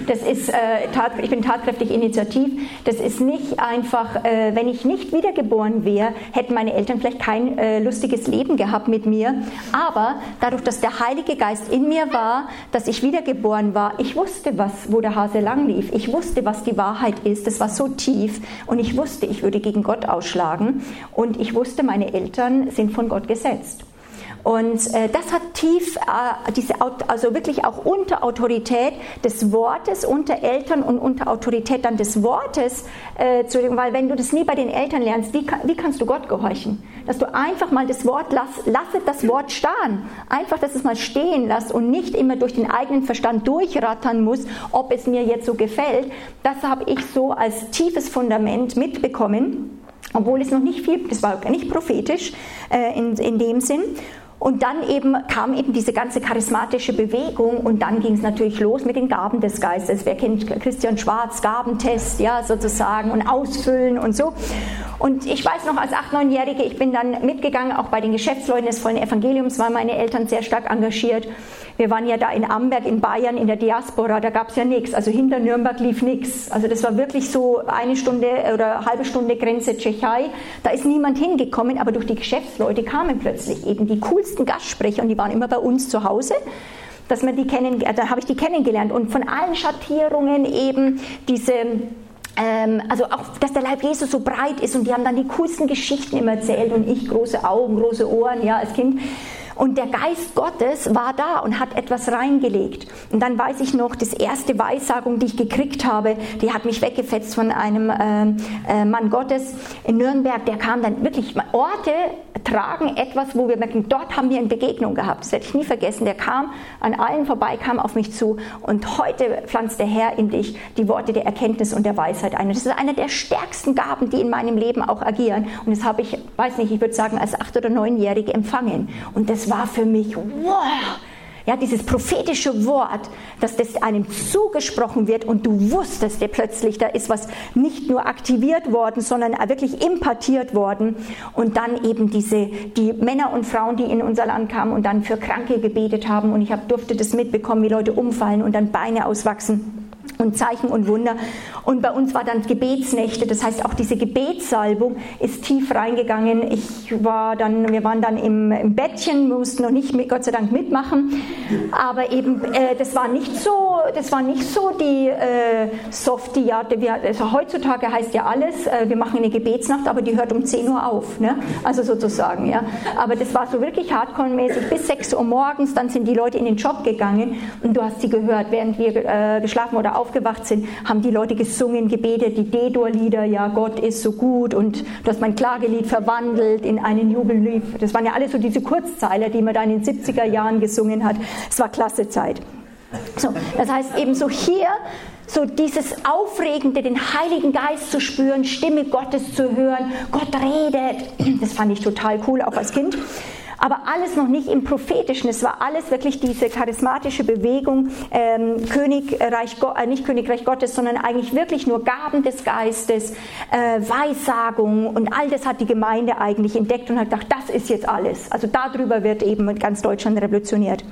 [SPEAKER 1] das ist, äh, tat, ich bin tatkräftig initiativ. Das nicht einfach, äh, wenn ich nicht wiedergeboren wäre, hätten meine Eltern vielleicht kein äh, lustiges Leben gehabt mit mir. Aber dadurch, dass der Heilige Geist in mir war, dass ich wiedergeboren war, ich wusste, was, wo der Hase lang lief. Ich wusste, was die Wahrheit ist. Das war so tief. Und ich wusste, ich würde gegen Gott ausschlagen. Und ich wusste, meine Eltern sind von Gott gesetzt. Und äh, das hat tief, äh, diese, also wirklich auch unter Autorität des Wortes, unter Eltern und unter Autorität dann des Wortes, äh, weil wenn du das nie bei den Eltern lernst, wie, wie kannst du Gott gehorchen? Dass du einfach mal das Wort, lass, lasset das Wort stehen. Einfach, dass es mal stehen lässt und nicht immer durch den eigenen Verstand durchrattern muss, ob es mir jetzt so gefällt. Das habe ich so als tiefes Fundament mitbekommen. obwohl es noch nicht viel, das war nicht prophetisch äh, in, in dem Sinn. Und dann eben kam eben diese ganze charismatische Bewegung und dann ging es natürlich los mit den Gaben des Geistes. Wer kennt Christian Schwarz, Gabentest, ja, sozusagen und Ausfüllen und so. Und ich weiß noch, als 8-, 9-Jährige, ich bin dann mitgegangen, auch bei den Geschäftsleuten des vollen Evangeliums waren meine Eltern sehr stark engagiert. Wir waren ja da in Amberg in Bayern in der Diaspora, da gab es ja nichts. Also hinter Nürnberg lief nichts. Also das war wirklich so eine Stunde oder halbe Stunde Grenze Tschechei. Da ist niemand hingekommen, aber durch die Geschäftsleute kamen plötzlich eben die coolsten Gastsprecher und die waren immer bei uns zu Hause dass man die kennen, äh, da habe ich die kennengelernt und von allen Schattierungen eben diese ähm, also auch, dass der Leib Jesus so breit ist und die haben dann die coolsten Geschichten immer erzählt und ich große Augen, große Ohren, ja, als Kind. Und der Geist Gottes war da und hat etwas reingelegt. Und dann weiß ich noch, das erste Weissagung, die ich gekriegt habe, die hat mich weggefetzt von einem äh, äh, Mann Gottes in Nürnberg. Der kam dann wirklich, Orte tragen etwas, wo wir merken, dort haben wir eine Begegnung gehabt. Das werde ich nie vergessen. Der kam an allen vorbei, kam auf mich zu und heute pflanzt der Herr in dich die Worte der Erkenntnis und der Weisheit ein. das ist eine der stärksten Gaben, die in meinem Leben auch agieren. Und das habe ich, weiß nicht, ich würde sagen, als acht- oder neunjährige empfangen. Und das war für mich, wow, ja, dieses prophetische Wort, dass das einem zugesprochen wird und du wusstest dir plötzlich, da ist was nicht nur aktiviert worden, sondern wirklich impartiert worden. Und dann eben diese, die Männer und Frauen, die in unser Land kamen und dann für Kranke gebetet haben. Und ich hab, durfte das mitbekommen, wie Leute umfallen und dann Beine auswachsen und Zeichen und Wunder. Und bei uns war dann Gebetsnächte, das heißt auch diese Gebetssalbung ist tief reingegangen. Ich war dann, wir waren dann im, im Bettchen, mussten noch nicht mit, Gott sei Dank mitmachen, aber eben äh, das war nicht so, das war nicht so die äh, Softie, ja, wir, also heutzutage heißt ja alles, äh, wir machen eine Gebetsnacht, aber die hört um 10 Uhr auf, ne? also sozusagen, ja. Aber das war so wirklich hardcore-mäßig bis 6 Uhr morgens, dann sind die Leute in den Job gegangen und du hast sie gehört, während wir äh, geschlafen oder aufgewacht sind, haben die Leute gesungen, gebetet, die D-Dur-Lieder, ja, Gott ist so gut und du hast mein Klagelied verwandelt in einen Jubellied. Das waren ja alles so diese Kurzzeiler, die man da in den 70er Jahren gesungen hat. Es war klasse Zeit. So, das heißt eben so hier so dieses Aufregende, den Heiligen Geist zu spüren, Stimme Gottes zu hören, Gott redet, das fand ich total cool, auch als Kind aber alles noch nicht im Prophetischen. Es war alles wirklich diese charismatische Bewegung, ähm, Königreich, äh, nicht Königreich Gottes, sondern eigentlich wirklich nur Gaben des Geistes, äh, Weissagung und all das hat die Gemeinde eigentlich entdeckt und hat gedacht, das ist jetzt alles. Also darüber wird eben ganz Deutschland revolutioniert.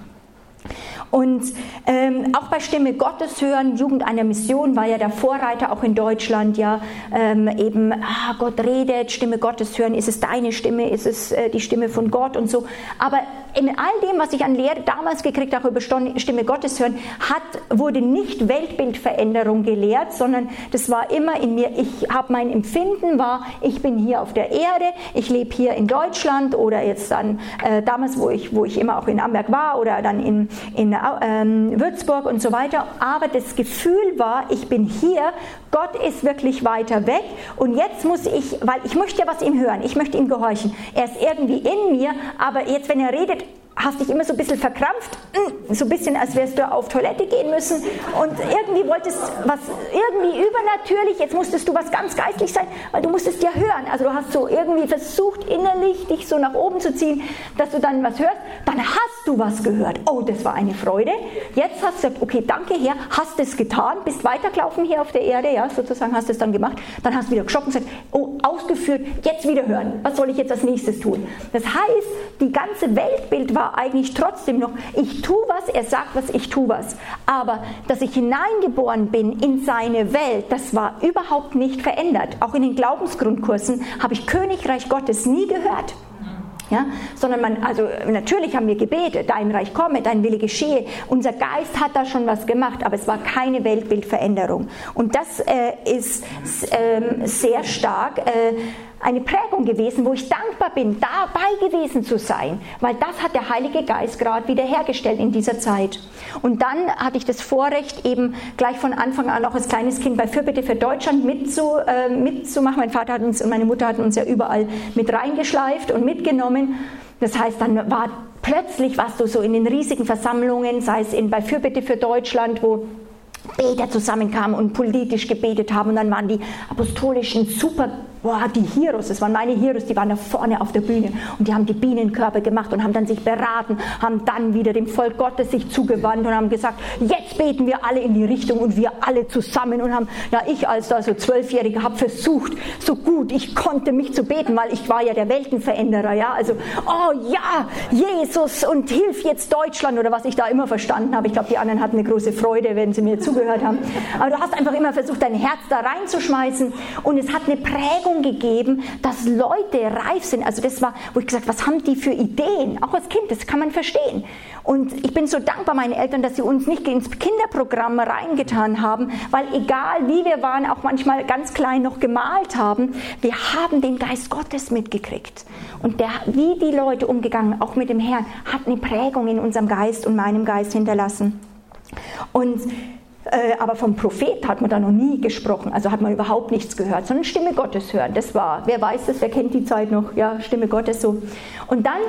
[SPEAKER 1] Und ähm, auch bei Stimme Gottes hören, Jugend einer Mission war ja der Vorreiter auch in Deutschland, ja, ähm, eben, ah, Gott redet, Stimme Gottes hören, ist es deine Stimme, ist es äh, die Stimme von Gott und so. Aber in all dem, was ich an Lehre damals gekriegt habe über Stimme Gottes hören, hat, wurde nicht Weltbildveränderung gelehrt, sondern das war immer in mir, ich habe mein Empfinden war, ich bin hier auf der Erde, ich lebe hier in Deutschland oder jetzt dann äh, damals, wo ich, wo ich immer auch in Amberg war oder dann in, in ähm, Würzburg und so weiter. Aber das Gefühl war, ich bin hier, Gott ist wirklich weiter weg und jetzt muss ich, weil ich möchte ja was ihm hören, ich möchte ihm gehorchen. Er ist irgendwie in mir, aber jetzt, wenn er redet, hast dich immer so ein bisschen verkrampft, mm, so ein bisschen, als wärst du auf Toilette gehen müssen und irgendwie wolltest was irgendwie übernatürlich, jetzt musstest du was ganz geistlich sein, weil du musstest ja hören. Also du hast so irgendwie versucht innerlich dich so nach oben zu ziehen, dass du dann was hörst, dann hast du was gehört. Oh, das war eine Freude. Jetzt hast du gesagt, okay, danke Herr, hast es getan, bist weitergelaufen hier auf der Erde, ja, sozusagen hast es dann gemacht, dann hast du wieder geschockt und gesagt, oh, ausgeführt, jetzt wieder hören. Was soll ich jetzt als nächstes tun? Das heißt, die ganze Weltbild war eigentlich trotzdem noch, ich tue was, er sagt was, ich tue was. Aber dass ich hineingeboren bin in seine Welt, das war überhaupt nicht verändert. Auch in den Glaubensgrundkursen habe ich Königreich Gottes nie gehört. Ja, sondern man, also natürlich haben wir gebetet, dein Reich komme, dein Wille geschehe. Unser Geist hat da schon was gemacht, aber es war keine Weltbildveränderung. Und das äh, ist äh, sehr stark. Äh, eine Prägung gewesen, wo ich dankbar bin, dabei gewesen zu sein, weil das hat der Heilige Geist gerade wiederhergestellt in dieser Zeit. Und dann hatte ich das Vorrecht, eben gleich von Anfang an auch als kleines Kind bei Fürbitte für Deutschland mitzu, äh, mitzumachen. Mein Vater hat uns und meine Mutter hatten uns ja überall mit reingeschleift und mitgenommen. Das heißt, dann war plötzlich, warst du so in den riesigen Versammlungen, sei es in, bei Fürbitte für Deutschland, wo Beter zusammenkamen und politisch gebetet haben und dann waren die apostolischen super boah, die Heroes, das waren meine Heroes, die waren da vorne auf der Bühne und die haben die Bienenkörper gemacht und haben dann sich beraten, haben dann wieder dem Volk Gottes sich zugewandt und haben gesagt, jetzt beten wir alle in die Richtung und wir alle zusammen und haben, ja, ich als da so Zwölfjährige habe versucht, so gut ich konnte mich zu beten, weil ich war ja der Weltenveränderer, ja, also, oh ja, Jesus und hilf jetzt Deutschland oder was ich da immer verstanden habe. Ich glaube, die anderen hatten eine große Freude, wenn sie mir zugehört haben. Aber du hast einfach immer versucht, dein Herz da reinzuschmeißen und es hat eine Prägung gegeben, dass Leute reif sind. Also das war, wo ich gesagt, was haben die für Ideen? Auch als Kind, das kann man verstehen. Und ich bin so dankbar meinen Eltern, dass sie uns nicht ins Kinderprogramm reingetan haben, weil egal wie wir waren, auch manchmal ganz klein noch gemalt haben, wir haben den Geist Gottes mitgekriegt. Und der, wie die Leute umgegangen, auch mit dem Herrn, hat eine Prägung in unserem Geist und meinem Geist hinterlassen. Und aber vom Prophet hat man da noch nie gesprochen, also hat man überhaupt nichts gehört, sondern Stimme Gottes hören. Das war, wer weiß das, wer kennt die Zeit noch, ja, Stimme Gottes so. Und dann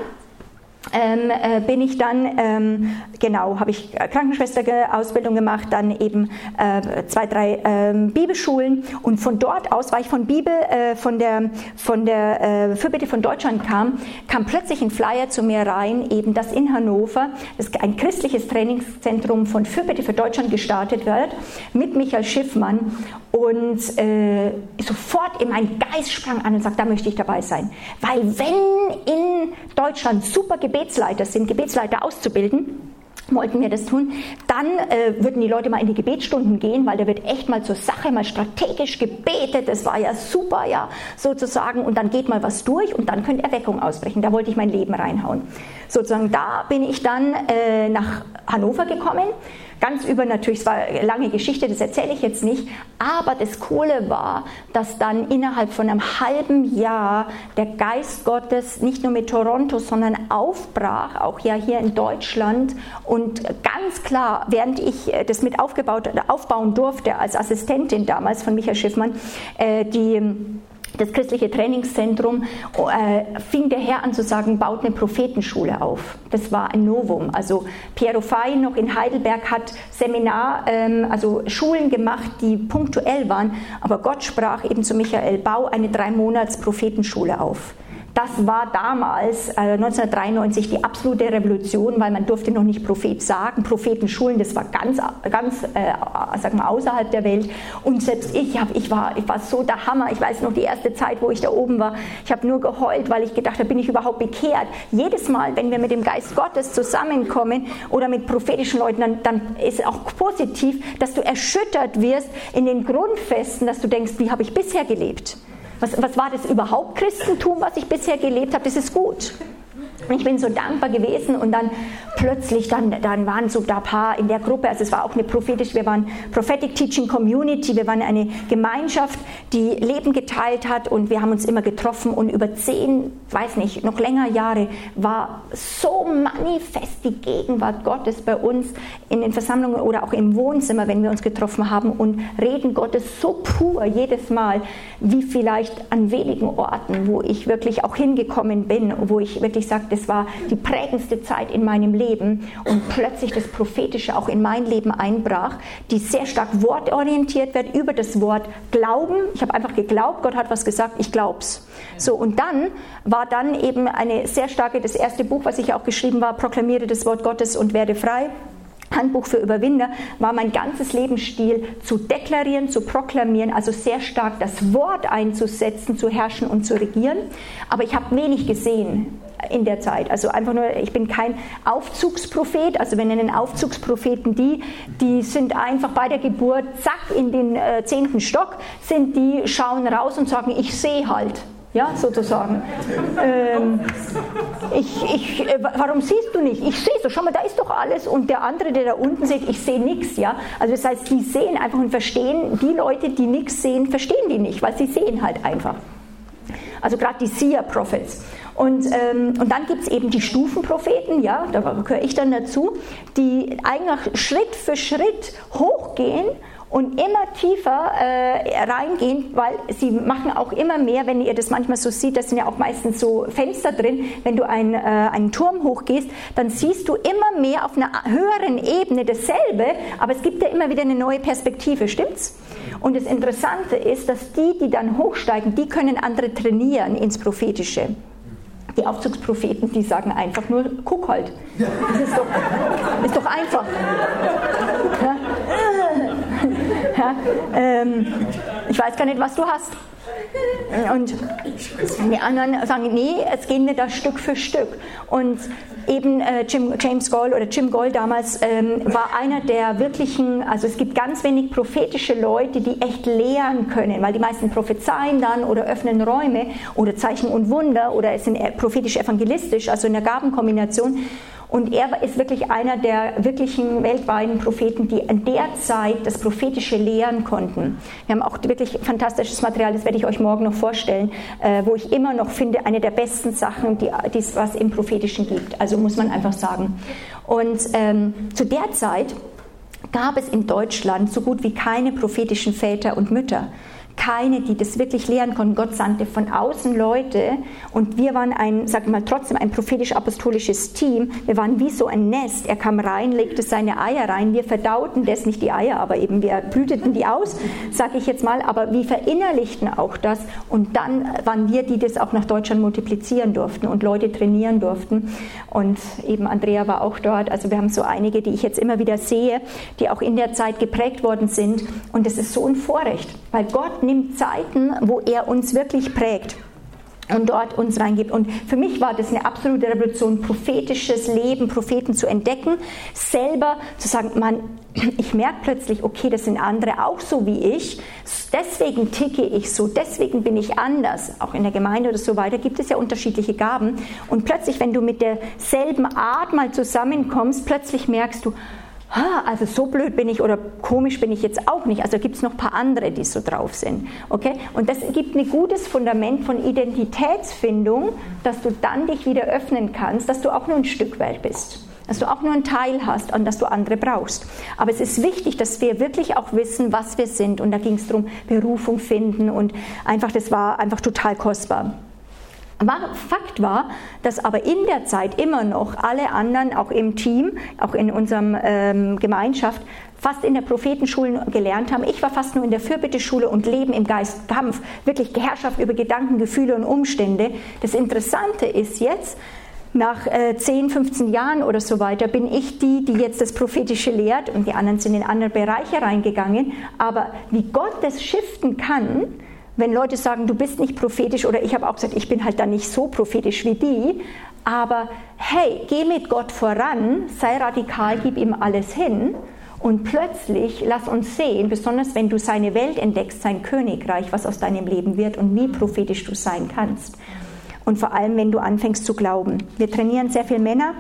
[SPEAKER 1] ähm, äh, bin ich dann, ähm, genau, habe ich Krankenschwesterausbildung gemacht, dann eben äh, zwei, drei ähm, Bibelschulen. Und von dort aus, weil ich von Bibel, äh, von der, von der äh, Fürbitte von Deutschland kam, kam plötzlich ein Flyer zu mir rein, eben dass in Hannover das ein christliches Trainingszentrum von Fürbitte für Deutschland gestartet wird, mit Michael Schiffmann und äh, sofort in mein Geist sprang an und sagte, da möchte ich dabei sein. Weil wenn in Deutschland super Gebetsleiter sind, Gebetsleiter auszubilden, wollten wir das tun, dann äh, würden die Leute mal in die Gebetsstunden gehen, weil da wird echt mal zur Sache, mal strategisch gebetet, das war ja super, ja, sozusagen, und dann geht mal was durch und dann könnte Erweckung ausbrechen. Da wollte ich mein Leben reinhauen. Sozusagen, da bin ich dann äh, nach Hannover gekommen Ganz übernatürlich, es war eine lange Geschichte, das erzähle ich jetzt nicht, aber das Coole war, dass dann innerhalb von einem halben Jahr der Geist Gottes nicht nur mit Toronto, sondern aufbrach, auch ja hier in Deutschland. Und ganz klar, während ich äh, das mit aufgebaut, aufbauen durfte als Assistentin damals von Michael Schiffmann, äh, die das christliche Trainingszentrum, äh, fing der Herr an zu sagen, baut eine Prophetenschule auf. Das war ein Novum. Also Piero Fay noch in Heidelberg hat Seminar, ähm, also Schulen gemacht, die punktuell waren, aber Gott sprach eben zu Michael, bau eine drei Monats Prophetenschule auf. Das war damals, äh, 1993, die absolute Revolution, weil man durfte noch nicht Prophet sagen. Prophetenschulen, das war ganz, ganz äh, sag mal, außerhalb der Welt. Und selbst ich, hab, ich, war, ich war so der Hammer. Ich weiß noch die erste Zeit, wo ich da oben war. Ich habe nur geheult, weil ich gedacht habe, bin ich überhaupt bekehrt. Jedes Mal, wenn wir mit dem Geist Gottes zusammenkommen oder mit prophetischen Leuten, dann, dann ist es auch positiv, dass du erschüttert wirst in den Grundfesten, dass du denkst, wie habe ich bisher gelebt? Was, was war das überhaupt Christentum, was ich bisher gelebt habe? Das ist gut. Ich bin so dankbar gewesen und dann plötzlich, dann, dann waren so da ein paar in der Gruppe, also es war auch eine prophetische, wir waren Prophetic Teaching Community, wir waren eine Gemeinschaft, die Leben geteilt hat und wir haben uns immer getroffen und über zehn, weiß nicht, noch länger Jahre war so manifest die Gegenwart Gottes bei uns in den Versammlungen oder auch im Wohnzimmer, wenn wir uns getroffen haben und reden Gottes so pur jedes Mal, wie vielleicht an wenigen Orten, wo ich wirklich auch hingekommen bin, wo ich wirklich sage, das war die prägendste Zeit in meinem Leben und plötzlich das Prophetische auch in mein Leben einbrach, die sehr stark wortorientiert wird über das Wort Glauben. Ich habe einfach geglaubt, Gott hat was gesagt, ich glaub's. So und dann war dann eben eine sehr starke, das erste Buch, was ich auch geschrieben war, proklamiere das Wort Gottes und werde frei. Handbuch für Überwinder war mein ganzes Lebensstil zu deklarieren, zu proklamieren, also sehr stark das Wort einzusetzen, zu herrschen und zu regieren. Aber ich habe wenig gesehen in der Zeit. Also einfach nur, ich bin kein Aufzugsprophet, also wir nennen Aufzugspropheten die, die sind einfach bei der Geburt, zack, in den äh, zehnten Stock, sind die, schauen raus und sagen, ich sehe halt ja, sozusagen. Ähm, ich, ich, äh, warum siehst du nicht? Ich sehe so, schau mal, da ist doch alles und der andere, der da unten sieht, ich sehe nichts, ja. Also das heißt, die sehen einfach und verstehen, die Leute, die nichts sehen, verstehen die nicht, weil sie sehen halt einfach. Also gerade die Seer-Prophets. Und, ähm, und dann gibt es eben die Stufenpropheten, ja, da gehöre ich dann dazu, die eigentlich Schritt für Schritt hochgehen und immer tiefer äh, reingehen, weil sie machen auch immer mehr, wenn ihr das manchmal so seht, das sind ja auch meistens so Fenster drin, wenn du ein, äh, einen Turm hochgehst, dann siehst du immer mehr auf einer höheren Ebene dasselbe, aber es gibt ja immer wieder eine neue Perspektive, stimmt's? Und das Interessante ist, dass die, die dann hochsteigen, die können andere trainieren ins Prophetische. Die Aufzugspropheten, die sagen einfach nur, guck halt. Das ist doch, ist doch einfach. Ja? Ähm, ich weiß gar nicht, was du hast. Und die anderen sagen, nee, es gehen wir da Stück für Stück. Und eben äh, Jim, James Gold oder Jim Gold damals ähm, war einer der wirklichen, also es gibt ganz wenig prophetische Leute, die echt lehren können, weil die meisten prophezeien dann oder öffnen Räume oder Zeichen und Wunder oder sind prophetisch evangelistisch, also in der Gabenkombination. Und er ist wirklich einer der wirklichen weltweiten Propheten, die in der Zeit das Prophetische lehren konnten. Wir haben auch wirklich fantastisches Material, das werde ich euch morgen noch vorstellen, äh, wo ich immer noch finde, eine der besten Sachen, die, es was im Prophetischen gibt. Also muss man einfach sagen. Und ähm, zu der Zeit gab es in Deutschland so gut wie keine prophetischen Väter und Mütter keine, die das wirklich lehren konnten. Gott sandte von außen Leute und wir waren ein, sag mal, trotzdem ein prophetisch-apostolisches Team. Wir waren wie so ein Nest. Er kam rein, legte seine Eier rein. Wir verdauten das, nicht die Eier, aber eben wir blüteten die aus, sage ich jetzt mal. Aber wir verinnerlichten auch das und dann waren wir, die das auch nach Deutschland multiplizieren durften und Leute trainieren durften. Und eben Andrea war auch dort. Also wir haben so einige, die ich jetzt immer wieder sehe, die auch in der Zeit geprägt worden sind. Und das ist so ein Vorrecht, weil Gott nimmt Zeiten, wo er uns wirklich prägt und dort uns reingibt. Und für mich war das eine absolute Revolution, prophetisches Leben, Propheten zu entdecken, selber zu sagen, man, ich merke plötzlich, okay, das sind andere auch so wie ich, deswegen ticke ich so, deswegen bin ich anders. Auch in der Gemeinde oder so weiter gibt es ja unterschiedliche Gaben. Und plötzlich, wenn du mit derselben Art mal zusammenkommst, plötzlich merkst du, also so blöd bin ich oder komisch bin ich jetzt auch nicht. Also gibt es noch ein paar andere, die so drauf sind. Okay? Und das gibt ein gutes Fundament von Identitätsfindung, dass du dann dich wieder öffnen kannst, dass du auch nur ein Stück Welt bist. Dass du auch nur einen Teil hast und dass du andere brauchst. Aber es ist wichtig, dass wir wirklich auch wissen, was wir sind. Und da ging es darum, Berufung finden und einfach, das war einfach total kostbar. Fakt war, dass aber in der Zeit immer noch alle anderen, auch im Team, auch in unserer ähm, Gemeinschaft, fast in der Prophetenschule gelernt haben. Ich war fast nur in der Fürbitteschule und Leben im Geist, Kampf, wirklich Herrschaft über Gedanken, Gefühle und Umstände. Das Interessante ist jetzt, nach äh, 10, 15 Jahren oder so weiter bin ich die, die jetzt das Prophetische lehrt und die anderen sind in andere Bereiche reingegangen. Aber wie Gott das shiften kann, wenn Leute sagen, du bist nicht prophetisch oder ich habe auch gesagt, ich bin halt dann nicht so prophetisch wie die, aber hey, geh mit Gott voran, sei radikal, gib ihm alles hin und plötzlich lass uns sehen, besonders wenn du seine Welt entdeckst, sein Königreich, was aus deinem Leben wird und wie prophetisch du sein kannst. Und vor allem, wenn du anfängst zu glauben. Wir trainieren sehr viele Männer,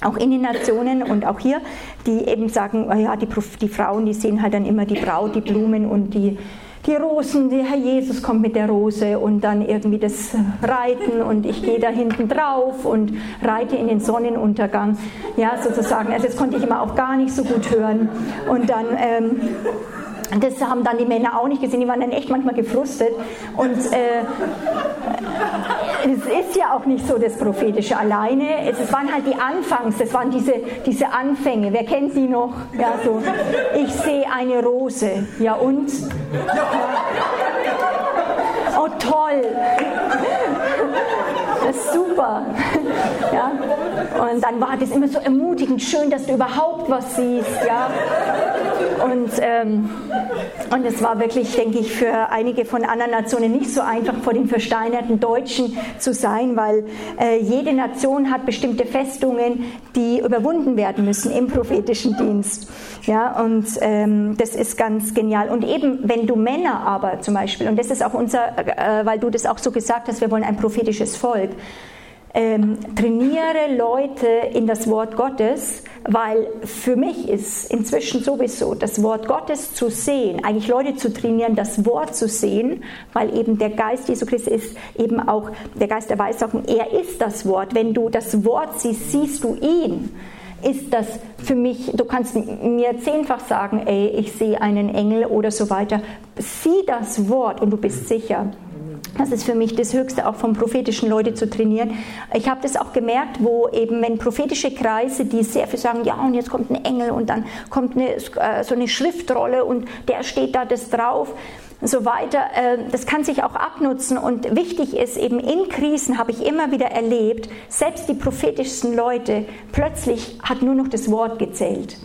[SPEAKER 1] auch in den Nationen und auch hier, die eben sagen, oh ja, die, die Frauen, die sehen halt dann immer die Braut, die Blumen und die die Rosen, der Herr Jesus kommt mit der Rose und dann irgendwie das Reiten und ich gehe da hinten drauf und reite in den Sonnenuntergang. Ja, sozusagen. Also das konnte ich immer auch gar nicht so gut hören. Und dann ähm, das haben dann die Männer auch nicht gesehen, die waren dann echt manchmal gefrustet. Und äh, es ist ja auch nicht so das Prophetische alleine. Es, waren halt die Anfangs, das waren diese, diese Anfänge. Wer kennt die noch? Ja, so, ich sehe eine Rose. Ja und? Oh toll! Das ist super. Ja? Und dann war das immer so ermutigend, schön, dass du überhaupt was siehst. Ja? Und, ähm, und es war wirklich, denke ich, für einige von anderen Nationen nicht so einfach, vor den versteinerten Deutschen zu sein, weil äh, jede Nation hat bestimmte Festungen, die überwunden werden müssen im prophetischen Dienst. Ja, und ähm, das ist ganz genial. Und eben, wenn du Männer aber zum Beispiel, und das ist auch unser, äh, weil du das auch so gesagt hast, wir wollen ein prophetisches Volk ähm, trainiere Leute in das Wort Gottes, weil für mich ist inzwischen sowieso das Wort Gottes zu sehen, eigentlich Leute zu trainieren, das Wort zu sehen, weil eben der Geist Jesu Christi ist eben auch der Geist der Weissagung, er ist das Wort. Wenn du das Wort siehst, siehst du ihn ist das für mich, du kannst mir zehnfach sagen, ey, ich sehe einen Engel oder so weiter. Sieh das Wort und du bist sicher. Das ist für mich das Höchste, auch vom prophetischen Leute zu trainieren. Ich habe das auch gemerkt, wo eben, wenn prophetische Kreise, die sehr viel sagen, ja, und jetzt kommt ein Engel und dann kommt eine, äh, so eine Schriftrolle und der steht da das drauf und so weiter. Äh, das kann sich auch abnutzen und wichtig ist eben in Krisen habe ich immer wieder erlebt, selbst die prophetischsten Leute, plötzlich hat nur noch das Wort gezählt.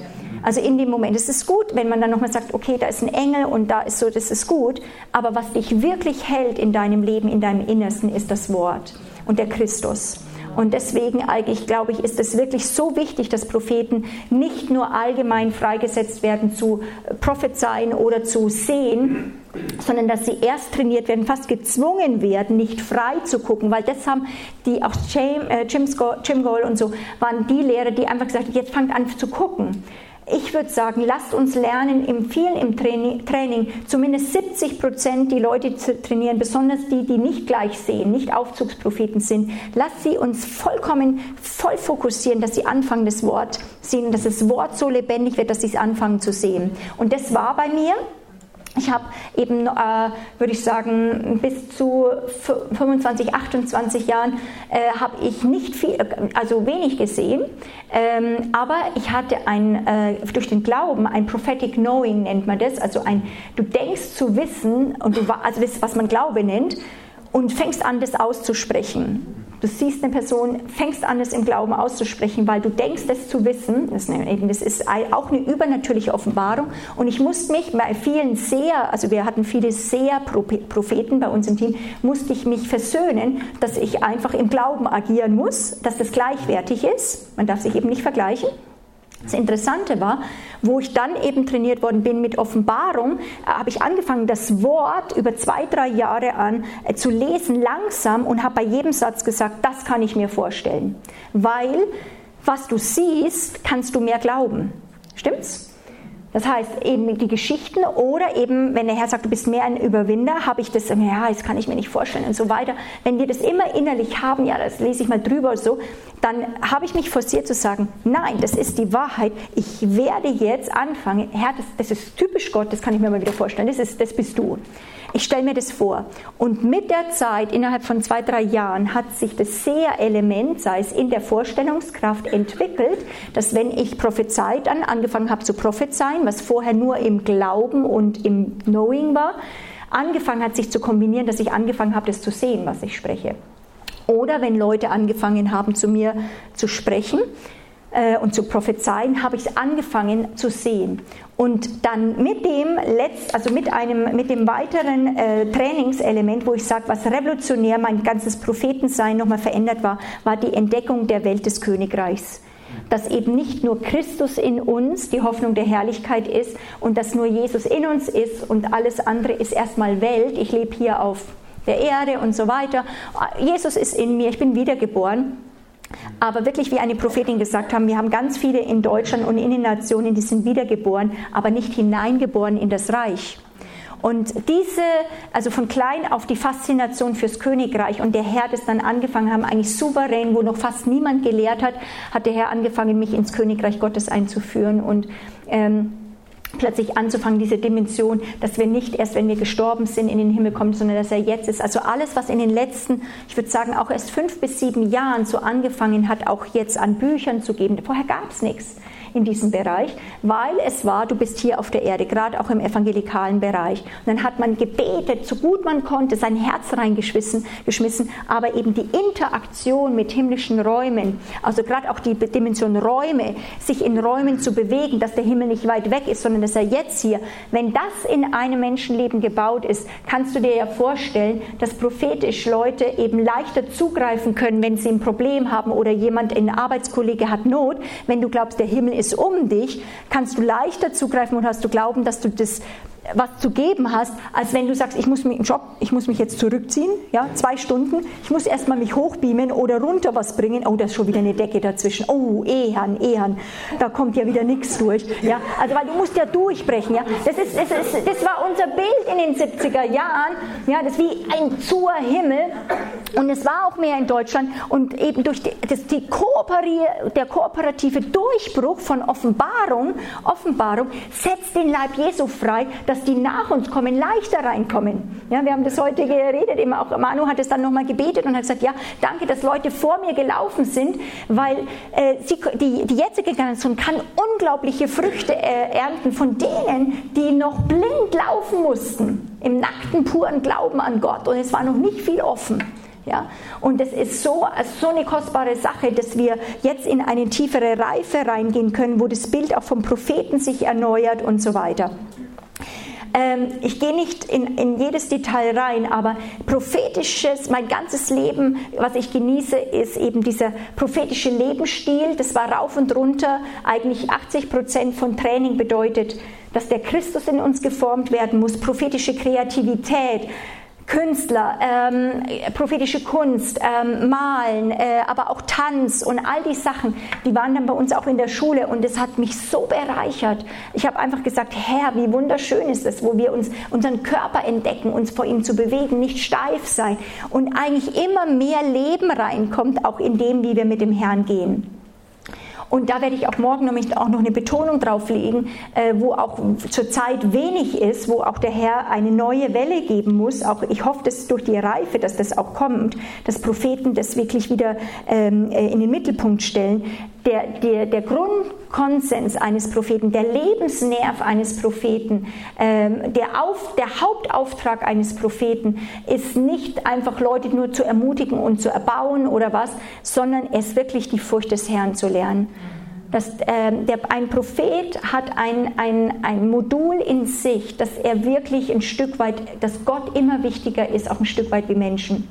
[SPEAKER 1] Also in dem Moment, es ist gut, wenn man dann nochmal sagt, okay, da ist ein Engel und da ist so, das ist gut. Aber was dich wirklich hält in deinem Leben, in deinem Innersten, ist das Wort und der Christus. Und deswegen eigentlich glaube ich, ist es wirklich so wichtig, dass Propheten nicht nur allgemein freigesetzt werden zu prophezeien oder zu sehen, sondern dass sie erst trainiert werden, fast gezwungen werden, nicht frei zu gucken, weil das haben die auch Jim, äh, Jim, Goal und so waren die Lehrer, die einfach gesagt haben, jetzt fangt an zu gucken ich würde sagen, lasst uns lernen, im vielen im Training, Training zumindest 70 Prozent die Leute zu trainieren, besonders die, die nicht gleich sehen, nicht Aufzugspropheten sind. Lasst sie uns vollkommen voll fokussieren, dass sie anfangen, das Wort sehen, dass das Wort so lebendig wird, dass sie es anfangen zu sehen. Und das war bei mir. Ich habe eben, äh, würde ich sagen, bis zu 25, 28 Jahren äh, habe ich nicht viel, also wenig gesehen, ähm, aber ich hatte ein, äh, durch den Glauben ein prophetic knowing nennt man das, also ein, du denkst zu wissen und du, also das, was man Glaube nennt und fängst an, das auszusprechen. Du siehst eine Person, fängst an, es im Glauben auszusprechen, weil du denkst, es zu wissen. Das ist auch eine übernatürliche Offenbarung. Und ich musste mich bei vielen sehr, also wir hatten viele sehr Propheten bei uns im Team, musste ich mich versöhnen, dass ich einfach im Glauben agieren muss, dass das gleichwertig ist. Man darf sich eben nicht vergleichen. Das Interessante war, wo ich dann eben trainiert worden bin mit Offenbarung, äh, habe ich angefangen, das Wort über zwei, drei Jahre an äh, zu lesen, langsam und habe bei jedem Satz gesagt, das kann ich mir vorstellen. Weil was du siehst, kannst du mehr glauben. Stimmt's? Das heißt, eben die Geschichten oder eben, wenn der Herr sagt, du bist mehr ein Überwinder, habe ich das, ja, das kann ich mir nicht vorstellen und so weiter. Wenn wir das immer innerlich haben, ja, das lese ich mal drüber so, dann habe ich mich forciert zu sagen, nein, das ist die Wahrheit. Ich werde jetzt anfangen, Herr, das, das ist typisch Gott, das kann ich mir mal wieder vorstellen, das, ist, das bist du. Ich stelle mir das vor. Und mit der Zeit, innerhalb von zwei, drei Jahren, hat sich das Seher-Element, sei es in der Vorstellungskraft, entwickelt, dass wenn ich prophezeit an, angefangen habe zu prophezeien, was vorher nur im Glauben und im Knowing war, angefangen hat sich zu kombinieren, dass ich angefangen habe, das zu sehen, was ich spreche. Oder wenn Leute angefangen haben, zu mir zu sprechen, und zu prophezeien, habe ich angefangen zu sehen. Und dann mit dem Letz-, also mit einem, mit dem weiteren äh, Trainingselement, wo ich sage, was revolutionär mein ganzes Prophetensein nochmal verändert war, war die Entdeckung der Welt des Königreichs dass eben nicht nur Christus in uns die Hoffnung der Herrlichkeit ist und dass nur Jesus in uns ist und alles andere ist erstmal Welt. Ich lebe hier auf der Erde und so weiter. Jesus ist in mir, ich bin wiedergeboren. Aber wirklich, wie eine Prophetin gesagt haben, wir haben ganz viele in Deutschland und in den Nationen, die sind wiedergeboren, aber nicht hineingeboren in das Reich. Und diese, also von klein auf die Faszination fürs Königreich und der Herr das dann angefangen haben, eigentlich souverän, wo noch fast niemand gelehrt hat, hat der Herr angefangen, mich ins Königreich Gottes einzuführen und ähm, plötzlich anzufangen, diese Dimension, dass wir nicht erst, wenn wir gestorben sind, in den Himmel kommen, sondern dass er jetzt ist. Also alles, was in den letzten, ich würde sagen, auch erst fünf bis sieben Jahren so angefangen hat, auch jetzt an Büchern zu geben. Vorher gab es nichts in diesem Bereich, weil es war, du bist hier auf der Erde, gerade auch im evangelikalen Bereich. Und dann hat man gebetet, so gut man konnte, sein Herz reingeschmissen, geschmissen, aber eben die Interaktion mit himmlischen Räumen, also gerade auch die Dimension Räume, sich in Räumen zu bewegen, dass der Himmel nicht weit weg ist, sondern dass er jetzt hier, wenn das in einem Menschenleben gebaut ist, kannst du dir ja vorstellen, dass prophetisch Leute eben leichter zugreifen können, wenn sie ein Problem haben oder jemand, ein Arbeitskollege hat Not, wenn du glaubst, der Himmel ist um dich, kannst du leichter zugreifen und hast du Glauben, dass du das was zu geben hast, als wenn du sagst, ich muss mich im Job, ich muss mich jetzt zurückziehen, ja, zwei Stunden, ich muss erstmal mich hochbeamen oder runter was bringen. Oh, da ist schon wieder eine Decke dazwischen. Oh, Ehan, Ehan, da kommt ja wieder nichts durch. Ja, also weil du musst ja durchbrechen. Ja, das ist, das ist, das war unser Bild in den 70er Jahren. Ja, das ist wie ein zur Himmel. Und es war auch mehr in Deutschland und eben durch die, das, die Kooperi der kooperative Durchbruch von Offenbarung, Offenbarung setzt den Leib Jesu frei dass die nach uns kommen, leichter reinkommen. Ja, wir haben das heute geredet, eben auch Manu hat es dann nochmal gebetet und hat gesagt, ja, danke, dass Leute vor mir gelaufen sind, weil äh, sie, die, die jetzige Generation kann unglaubliche Früchte äh, ernten von denen, die noch blind laufen mussten, im nackten, puren Glauben an Gott und es war noch nicht viel offen. Ja? Und es ist so, so eine kostbare Sache, dass wir jetzt in eine tiefere Reife reingehen können, wo das Bild auch vom Propheten sich erneuert und so weiter. Ähm, ich gehe nicht in, in, jedes Detail rein, aber prophetisches, mein ganzes Leben, was ich genieße, ist eben dieser prophetische Lebensstil. Das war rauf und runter. Eigentlich 80 Prozent von Training bedeutet, dass der Christus in uns geformt werden muss. Prophetische Kreativität, Künstler, ähm, prophetische Kunst, ähm, Malen, äh, aber auch Tanz und all die Sachen, die waren dann bei uns auch in der Schule und es hat mich so bereichert. Ich habe einfach gesagt, Herr, wie wunderschön ist es, wo wir uns unseren Körper entdecken, uns vor ihm zu bewegen, nicht steif sein und eigentlich immer mehr Leben reinkommt, auch in dem, wie wir mit dem Herrn gehen. Und da werde ich auch morgen nämlich auch noch eine Betonung drauf legen, äh, wo auch zurzeit wenig ist, wo auch der Herr eine neue Welle geben muss. Auch ich hoffe, dass durch die Reife, dass das auch kommt, dass Propheten das wirklich wieder ähm, äh, in den Mittelpunkt stellen. Der, der, der Grundkonsens eines Propheten, der Lebensnerv eines Propheten, ähm, der, Auf, der Hauptauftrag eines Propheten ist nicht einfach Leute nur zu ermutigen und zu erbauen oder was, sondern es wirklich die Furcht des Herrn zu lernen. Das, ähm, der, ein Prophet hat ein, ein, ein Modul in sich, dass er wirklich ein Stück weit, dass Gott immer wichtiger ist, auch ein Stück weit wie Menschen.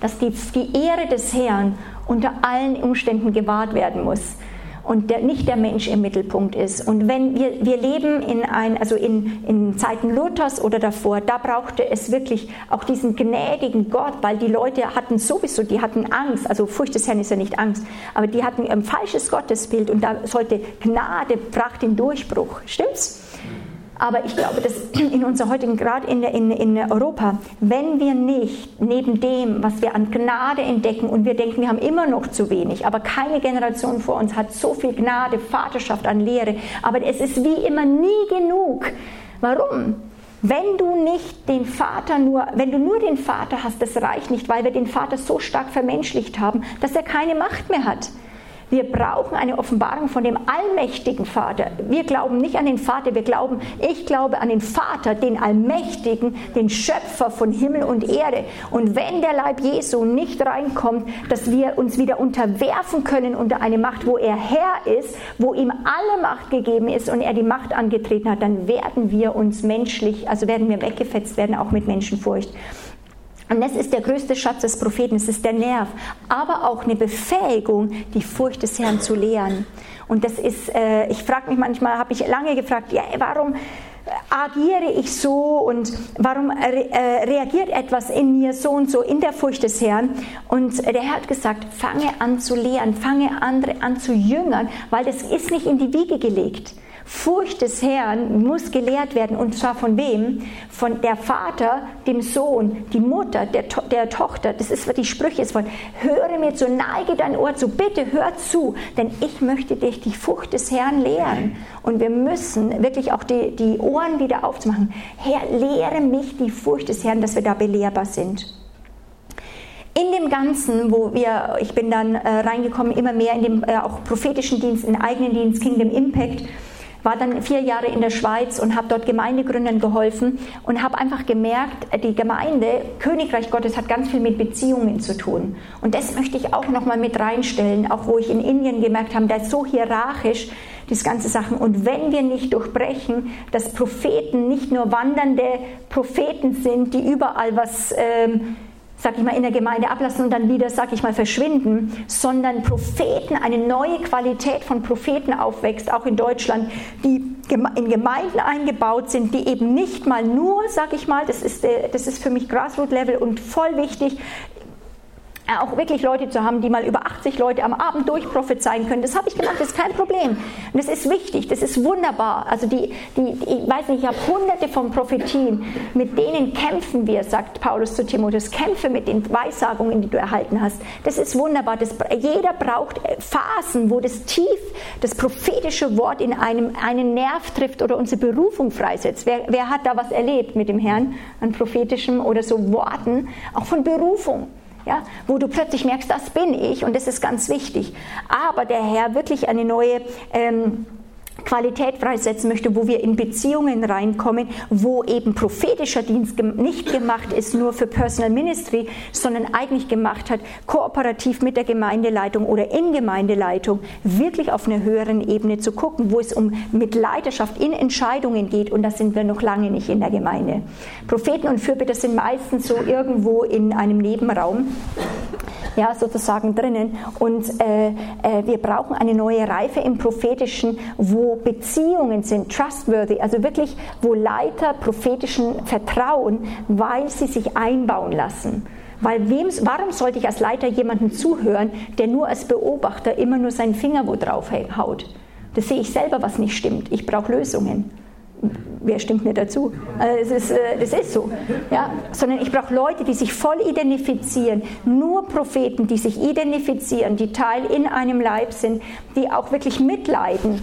[SPEAKER 1] Dass die, die Ehre des Herrn unter allen Umständen gewahrt werden muss und der, nicht der Mensch im Mittelpunkt ist. Und wenn wir, wir leben in, ein, also in, in Zeiten Luthers oder davor, da brauchte es wirklich auch diesen gnädigen Gott, weil die Leute hatten sowieso, die hatten Angst, also Furcht des Herrn ist ja nicht Angst, aber die hatten ein falsches Gottesbild und da sollte Gnade, brachte den Durchbruch. Stimmt's? Aber ich glaube, dass in unserer heutigen, gerade in, in, in Europa, wenn wir nicht neben dem, was wir an Gnade entdecken und wir denken, wir haben immer noch zu wenig, aber keine Generation vor uns hat so viel Gnade, Vaterschaft an Lehre, aber es ist wie immer nie genug. Warum? Wenn du nicht den Vater nur, wenn du nur den Vater hast, das reicht nicht, weil wir den Vater so stark vermenschlicht haben, dass er keine Macht mehr hat. Wir brauchen eine Offenbarung von dem allmächtigen Vater. Wir glauben nicht an den Vater, wir glauben, ich glaube an den Vater, den Allmächtigen, den Schöpfer von Himmel und Erde. Und wenn der Leib Jesu nicht reinkommt, dass wir uns wieder unterwerfen können unter eine Macht, wo er Herr ist, wo ihm alle Macht gegeben ist und er die Macht angetreten hat, dann werden wir uns menschlich, also werden wir weggefetzt werden, auch mit Menschenfurcht. Und das ist der größte Schatz des Propheten, es ist der Nerv, aber auch eine Befähigung, die Furcht des Herrn zu lehren. Und das ist, äh, ich frage mich manchmal, habe ich lange gefragt, ja, warum agiere ich so und warum äh, reagiert etwas in mir so und so in der Furcht des Herrn? Und der Herr hat gesagt, fange an zu lehren, fange andere an zu jüngern, weil das ist nicht in die Wiege gelegt. Furcht des Herrn muss gelehrt werden. Und zwar von wem? Von der Vater, dem Sohn, die Mutter, der, to der Tochter. Das ist, was die Sprüche ist von, höre mir zu, neige dein Ohr zu, bitte hör zu, denn ich möchte dich die Furcht des Herrn lehren. Und wir müssen wirklich auch die, die Ohren wieder aufzumachen. Herr, lehre mich die Furcht des Herrn, dass wir da belehrbar sind. In dem Ganzen, wo wir, ich bin dann äh, reingekommen, immer mehr in dem äh, auch prophetischen Dienst, in eigenen Dienst, Kingdom Impact, war dann vier Jahre in der Schweiz und habe dort Gemeindegründern geholfen und habe einfach gemerkt, die Gemeinde, Königreich Gottes hat ganz viel mit Beziehungen zu tun. Und das möchte ich auch nochmal mit reinstellen, auch wo ich in Indien gemerkt habe, da ist so hierarchisch, diese ganze Sachen. Und wenn wir nicht durchbrechen, dass Propheten nicht nur wandernde Propheten sind, die überall was... Ähm, sag ich mal, in der Gemeinde ablassen und dann wieder, sag ich mal, verschwinden, sondern Propheten, eine neue Qualität von Propheten aufwächst, auch in Deutschland, die in Gemeinden eingebaut sind, die eben nicht mal nur, sag ich mal, das ist, äh, das ist für mich Grassroot-Level und voll wichtig, auch wirklich Leute zu haben, die mal über 80 Leute am Abend durchprophezeien können. Das habe ich gemacht, das ist kein Problem. Und das ist wichtig, das ist wunderbar. Also die, die, ich weiß nicht, ich habe hunderte von Prophetien, mit denen kämpfen wir, sagt Paulus zu Timotheus, kämpfe mit den Weissagungen, die du erhalten hast. Das ist wunderbar. Das, jeder braucht Phasen, wo das tief, das prophetische Wort in einem einen Nerv trifft oder unsere Berufung freisetzt. Wer, wer hat da was erlebt mit dem Herrn an prophetischem oder so Worten, auch von Berufung? Ja, wo du plötzlich merkst, das bin ich und das ist ganz wichtig. Aber der Herr wirklich eine neue ähm, Qualität freisetzen möchte, wo wir in Beziehungen reinkommen, wo eben prophetischer Dienst nicht gemacht ist nur für Personal Ministry, sondern eigentlich gemacht hat, kooperativ mit der Gemeindeleitung oder in Gemeindeleitung wirklich auf einer höheren Ebene zu gucken, wo es um mit Leiterschaft in Entscheidungen geht und da sind wir noch lange nicht in der Gemeinde. Propheten und Fürbitter sind meistens so irgendwo in einem Nebenraum ja, sozusagen drinnen. Und äh, äh, wir brauchen eine neue Reife im Prophetischen, wo Beziehungen sind, trustworthy, also wirklich, wo Leiter prophetischen vertrauen, weil sie sich einbauen lassen. Weil wem, warum sollte ich als Leiter jemandem zuhören, der nur als Beobachter immer nur seinen Finger wo drauf haut? Das sehe ich selber, was nicht stimmt. Ich brauche Lösungen wer stimmt mir dazu? Also es ist, äh, das ist so. Ja? Sondern ich brauche Leute, die sich voll identifizieren, nur Propheten, die sich identifizieren, die Teil in einem Leib sind, die auch wirklich mitleiden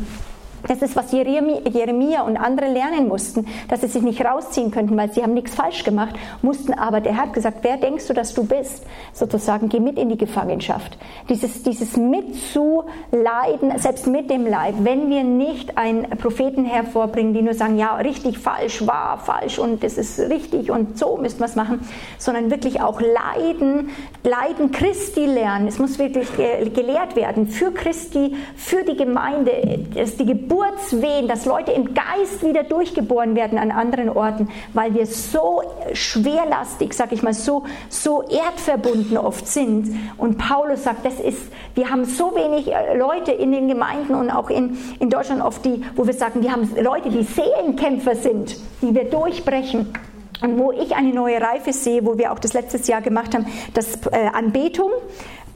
[SPEAKER 1] das ist, was Jeremia und andere lernen mussten, dass sie sich nicht rausziehen könnten, weil sie haben nichts falsch gemacht, mussten aber, der hat gesagt, wer denkst du, dass du bist? Sozusagen, geh mit in die Gefangenschaft. Dieses, dieses mitzuleiden, selbst mit dem Leid, wenn wir nicht einen Propheten hervorbringen, die nur sagen, ja, richtig, falsch, wahr, falsch und das ist richtig und so müssen wir es machen, sondern wirklich auch leiden, leiden Christi lernen. Es muss wirklich gelehrt werden für Christi, für die Gemeinde, dass die Geburt Geburtswehen, dass Leute im Geist wieder durchgeboren werden an anderen Orten, weil wir so schwerlastig, sag ich mal, so, so erdverbunden oft sind. Und Paulus sagt, das ist, wir haben so wenig äh, Leute in den Gemeinden und auch in, in Deutschland oft die, wo wir sagen, wir haben Leute, die Seelenkämpfer sind, die wir durchbrechen. Und wo ich eine neue Reife sehe, wo wir auch das letztes Jahr gemacht haben, das äh, Anbetung,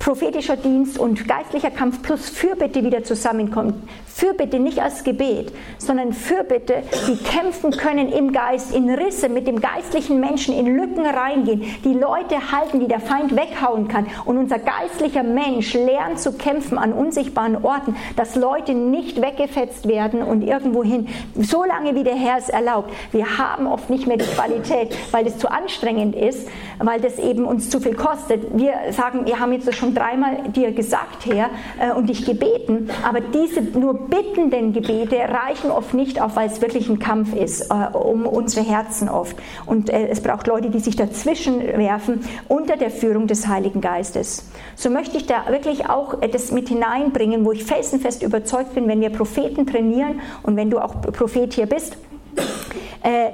[SPEAKER 1] prophetischer Dienst und geistlicher Kampf plus Fürbitte wieder zusammenkommt. Fürbitte nicht als Gebet, sondern Fürbitte, die kämpfen können im Geist, in Risse mit dem geistlichen Menschen, in Lücken reingehen, die Leute halten, die der Feind weghauen kann. Und unser geistlicher Mensch lernt zu kämpfen an unsichtbaren Orten, dass Leute nicht weggefetzt werden und irgendwo hin, solange wie der Herr es erlaubt. Wir haben oft nicht mehr die Qualität, weil es zu anstrengend ist, weil das eben uns zu viel kostet. Wir sagen, wir haben jetzt schon dreimal dir gesagt, Herr, äh, und dich gebeten, aber diese nur bittenden Gebete reichen oft nicht auf, weil es wirklich ein Kampf ist äh, um unsere Herzen oft. Und äh, es braucht Leute, die sich dazwischen werfen unter der Führung des Heiligen Geistes. So möchte ich da wirklich auch das mit hineinbringen, wo ich felsenfest überzeugt bin, wenn wir Propheten trainieren und wenn du auch Prophet hier bist,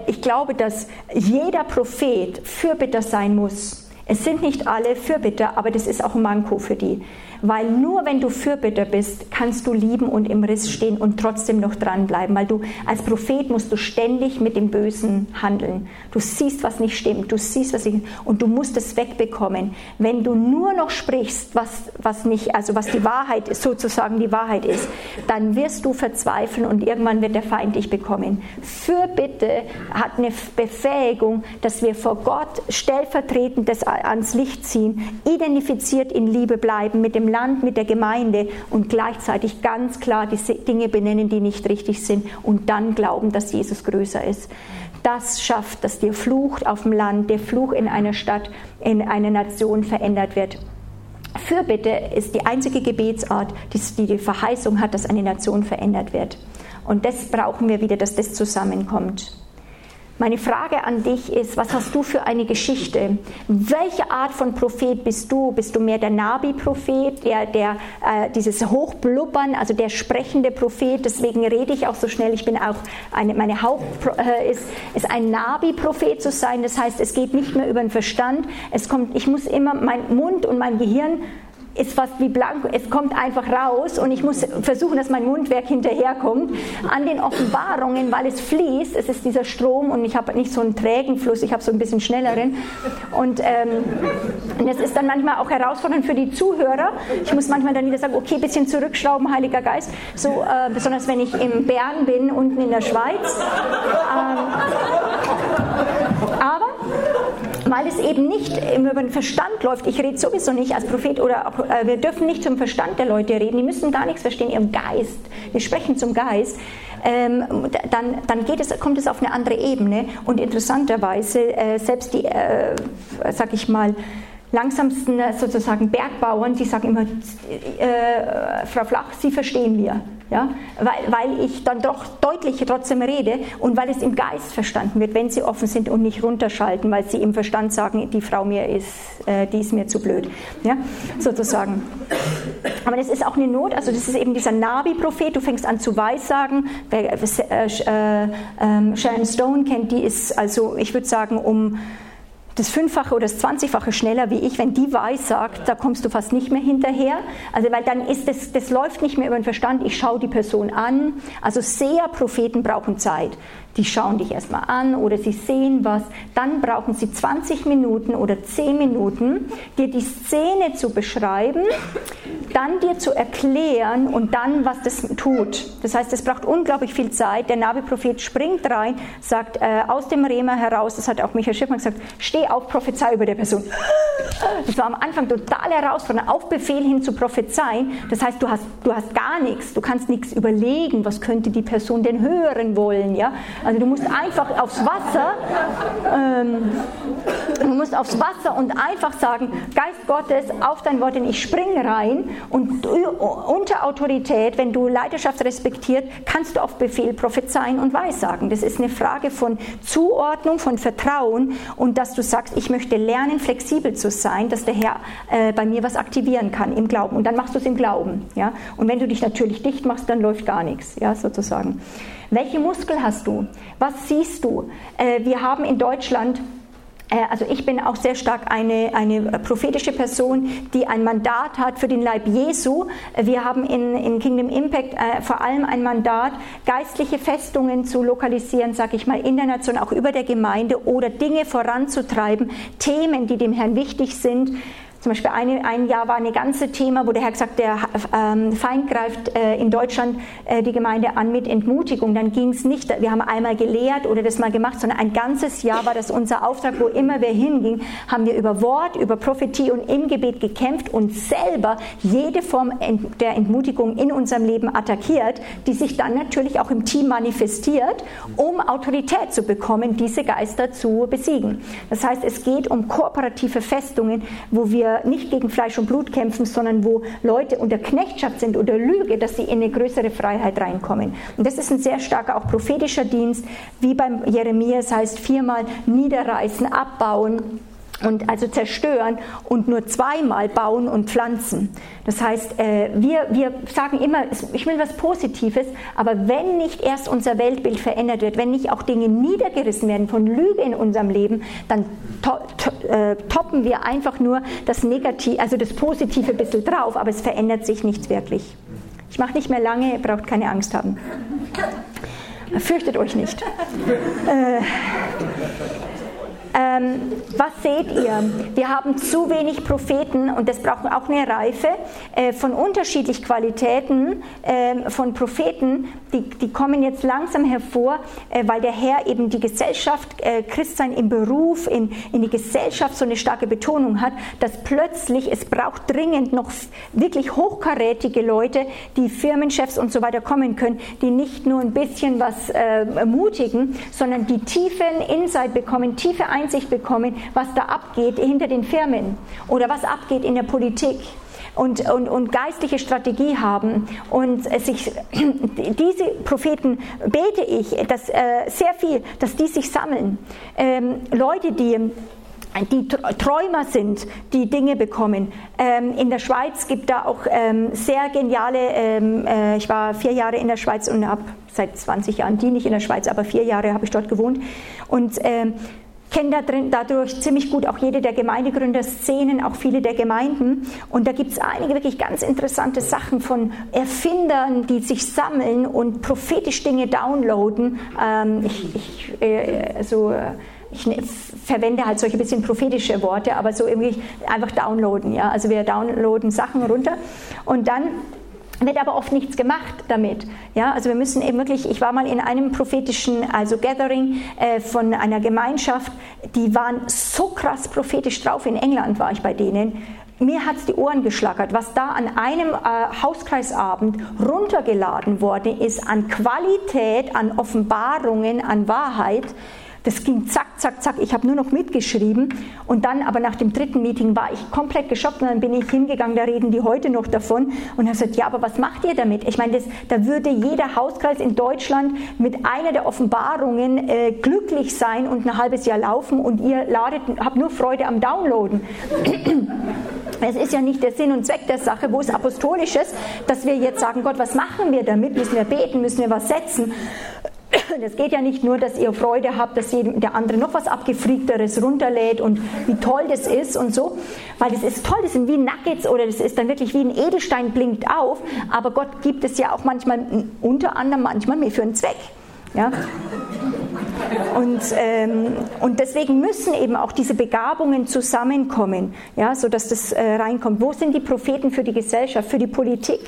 [SPEAKER 1] ich glaube, dass jeder Prophet Fürbitter sein muss es sind nicht alle Fürbitter, aber das ist auch ein Manko für die. Weil nur wenn du Fürbitter bist, kannst du lieben und im Riss stehen und trotzdem noch dranbleiben. Weil du als Prophet musst du ständig mit dem Bösen handeln. Du siehst, was nicht stimmt, du siehst, was nicht, und du musst es wegbekommen. Wenn du nur noch sprichst, was, was nicht, also was die Wahrheit ist, sozusagen die Wahrheit ist, dann wirst du verzweifeln und irgendwann wird der Feind dich bekommen. Fürbitte hat eine Befähigung, dass wir vor Gott stellvertretend das ans Licht ziehen, identifiziert in Liebe bleiben mit dem Land, mit der Gemeinde und gleichzeitig ganz klar die Dinge benennen, die nicht richtig sind und dann glauben, dass Jesus größer ist. Das schafft, dass der Fluch auf dem Land, der Fluch in einer Stadt, in einer Nation verändert wird. Fürbitte ist die einzige Gebetsart, die die Verheißung hat, dass eine Nation verändert wird. Und das brauchen wir wieder, dass das zusammenkommt. Meine Frage an dich ist, was hast du für eine Geschichte? Welche Art von Prophet bist du? Bist du mehr der Nabi-Prophet, der, der äh, dieses Hochblubbern, also der sprechende Prophet? Deswegen rede ich auch so schnell. Ich bin auch eine, meine Haupt äh, ist, ist ein Nabi-Prophet zu sein. Das heißt, es geht nicht mehr über den Verstand. Es kommt, ich muss immer mein Mund und mein Gehirn ist fast wie blank, es kommt einfach raus und ich muss versuchen, dass mein Mundwerk hinterherkommt an den Offenbarungen, weil es fließt, es ist dieser Strom und ich habe nicht so einen trägen Fluss, ich habe so ein bisschen schnelleren und ähm, das ist dann manchmal auch herausfordernd für die Zuhörer. Ich muss manchmal dann wieder sagen, okay, ein bisschen zurückschrauben, Heiliger Geist, so äh, besonders wenn ich in Bern bin, unten in der Schweiz. Ähm, aber weil es eben nicht über den Verstand läuft. Ich rede sowieso nicht als Prophet oder äh, wir dürfen nicht zum Verstand der Leute reden. Die müssen gar nichts verstehen, ihrem Geist. Wir sprechen zum Geist. Ähm, dann, dann es, kommt es auf eine andere Ebene und interessanterweise äh, selbst die, äh, sag ich mal, langsamsten äh, sozusagen Bergbauern, die sagen immer, äh, Frau Flach, Sie verstehen wir. Ja? Weil, weil ich dann doch deutlich trotzdem rede und weil es im Geist verstanden wird, wenn sie offen sind und nicht runterschalten, weil sie im Verstand sagen, die Frau mir ist, äh, die ist mir zu blöd. Ja? Sozusagen. Aber das ist auch eine Not, also das ist eben dieser Navi-Prophet, du fängst an zu weissagen. Wer äh, äh, äh, Sharon Stone kennt, die ist also, ich würde sagen, um das Fünffache oder das Zwanzigfache schneller wie ich. Wenn die weiß sagt, da kommst du fast nicht mehr hinterher. Also weil dann ist das, das läuft nicht mehr über den Verstand. Ich schaue die Person an. Also sehr Propheten brauchen Zeit die schauen dich erstmal an oder sie sehen was, dann brauchen sie 20 Minuten oder 10 Minuten, dir die Szene zu beschreiben, dann dir zu erklären und dann, was das tut. Das heißt, es braucht unglaublich viel Zeit. Der Nabi-Prophet springt rein, sagt äh, aus dem Rema heraus, das hat auch Michael Schiffmann gesagt, steh auf, prophezei über der Person. Das war am Anfang total herausfordernd, auf Befehl hin zu prophezeien. Das heißt, du hast, du hast gar nichts, du kannst nichts überlegen, was könnte die Person denn hören wollen. Ja? Also du musst einfach aufs Wasser, ähm, du musst aufs Wasser und einfach sagen, Geist Gottes, auf dein Wort, denn ich springe rein und unter Autorität, wenn du Leidenschaft respektiert, kannst du auf Befehl prophezeien und weissagen. Das ist eine Frage von Zuordnung, von Vertrauen und dass du sagst, ich möchte lernen, flexibel zu sein, dass der Herr äh, bei mir was aktivieren kann im Glauben. Und dann machst du es im Glauben. Ja? Und wenn du dich natürlich dicht machst, dann läuft gar nichts, ja, sozusagen. Welche Muskel hast du? Was siehst du? Äh, wir haben in Deutschland äh, also ich bin auch sehr stark eine, eine prophetische Person, die ein Mandat hat für den Leib Jesu. Wir haben in, in Kingdom Impact äh, vor allem ein Mandat, geistliche Festungen zu lokalisieren, sage ich mal, in der Nation, auch über der Gemeinde oder Dinge voranzutreiben, Themen, die dem Herrn wichtig sind. Zum Beispiel eine, ein Jahr war ein ganze Thema, wo der Herr gesagt der ähm, Feind greift äh, in Deutschland äh, die Gemeinde an mit Entmutigung. Dann ging es nicht, wir haben einmal gelehrt oder das mal gemacht, sondern ein ganzes Jahr war das unser Auftrag, wo immer wir hingingen, haben wir über Wort, über Prophetie und im Gebet gekämpft und selber jede Form der Entmutigung in unserem Leben attackiert, die sich dann natürlich auch im Team manifestiert, um Autorität zu bekommen, diese Geister zu besiegen. Das heißt, es geht um kooperative Festungen, wo wir wir nicht gegen Fleisch und Blut kämpfen, sondern wo Leute unter Knechtschaft sind oder Lüge, dass sie in eine größere Freiheit reinkommen. Und das ist ein sehr starker auch prophetischer Dienst, wie beim Jeremia, das heißt viermal niederreißen, abbauen und also zerstören und nur zweimal bauen und pflanzen. Das heißt, äh, wir, wir sagen immer, ich will was Positives, aber wenn nicht erst unser Weltbild verändert wird, wenn nicht auch Dinge niedergerissen werden von Lüge in unserem Leben, dann to to äh, toppen wir einfach nur das Negative, also das Positive ein bisschen drauf, aber es verändert sich nichts wirklich. Ich mache nicht mehr lange, ihr braucht keine Angst haben. Fürchtet euch nicht. Äh, ähm, was seht ihr? Wir haben zu wenig Propheten und das braucht auch eine Reife äh, von unterschiedlichen Qualitäten äh, von Propheten, die, die kommen jetzt langsam hervor, äh, weil der Herr eben die Gesellschaft, äh, Christsein im Beruf, in, in die Gesellschaft so eine starke Betonung hat, dass plötzlich es braucht dringend noch wirklich hochkarätige Leute, die Firmenchefs und so weiter kommen können, die nicht nur ein bisschen was äh, ermutigen, sondern die tiefen Insight bekommen, tiefe Einsicht Einsicht bekommen, was da abgeht hinter den Firmen oder was abgeht in der Politik. Und, und, und, geistliche Strategie haben. Und sich, diese Propheten bete ich, dass äh, sehr viel, dass die sich sammeln. Ähm, Leute, die die Träumer sind, die Dinge bekommen. Ähm, in der Schweiz gibt da auch ähm, sehr geniale, ähm, äh, ich war vier Jahre in der Schweiz und habe seit 20 Jahren, die nicht in der Schweiz, aber vier Jahre habe ich dort gewohnt. Und ähm, kenne dadurch ziemlich gut auch jede der Gemeindegründerszenen, auch viele der Gemeinden. Und da gibt es einige wirklich ganz interessante Sachen von Erfindern, die sich sammeln und prophetisch Dinge downloaden. Ähm, ich, ich, äh, also, ich ne, verwende halt solche bisschen prophetische Worte, aber so irgendwie einfach downloaden. Ja? Also wir downloaden Sachen runter und dann wird aber oft nichts gemacht damit. Ja, also wir müssen eben wirklich, ich war mal in einem prophetischen, also Gathering äh, von einer Gemeinschaft, die waren so krass prophetisch drauf, in England war ich bei denen, mir hat es die Ohren geschlackert, was da an einem äh, Hauskreisabend runtergeladen worden ist an Qualität, an Offenbarungen, an Wahrheit. Das ging zack, zack, zack. Ich habe nur noch mitgeschrieben. Und dann, aber nach dem dritten Meeting war ich komplett geschockt. Und dann bin ich hingegangen, da reden die heute noch davon. Und habe gesagt, ja, aber was macht ihr damit? Ich meine, das, da würde jeder Hauskreis in Deutschland mit einer der Offenbarungen äh, glücklich sein und ein halbes Jahr laufen. Und ihr ladet, habt nur Freude am Downloaden. Es ist ja nicht der Sinn und Zweck der Sache, wo es apostolisch ist, dass wir jetzt sagen, Gott, was machen wir damit? Müssen wir beten? Müssen wir was setzen? Es geht ja nicht nur, dass ihr Freude habt, dass der andere noch was abgefriegteres runterlädt und wie toll das ist und so, weil das ist toll, das sind wie Nuggets oder das ist dann wirklich wie ein Edelstein blinkt auf, aber Gott gibt es ja auch manchmal, unter anderem manchmal mehr für einen Zweck. Ja? Und, ähm, und deswegen müssen eben auch diese Begabungen zusammenkommen, ja, sodass das äh, reinkommt. Wo sind die Propheten für die Gesellschaft, für die Politik,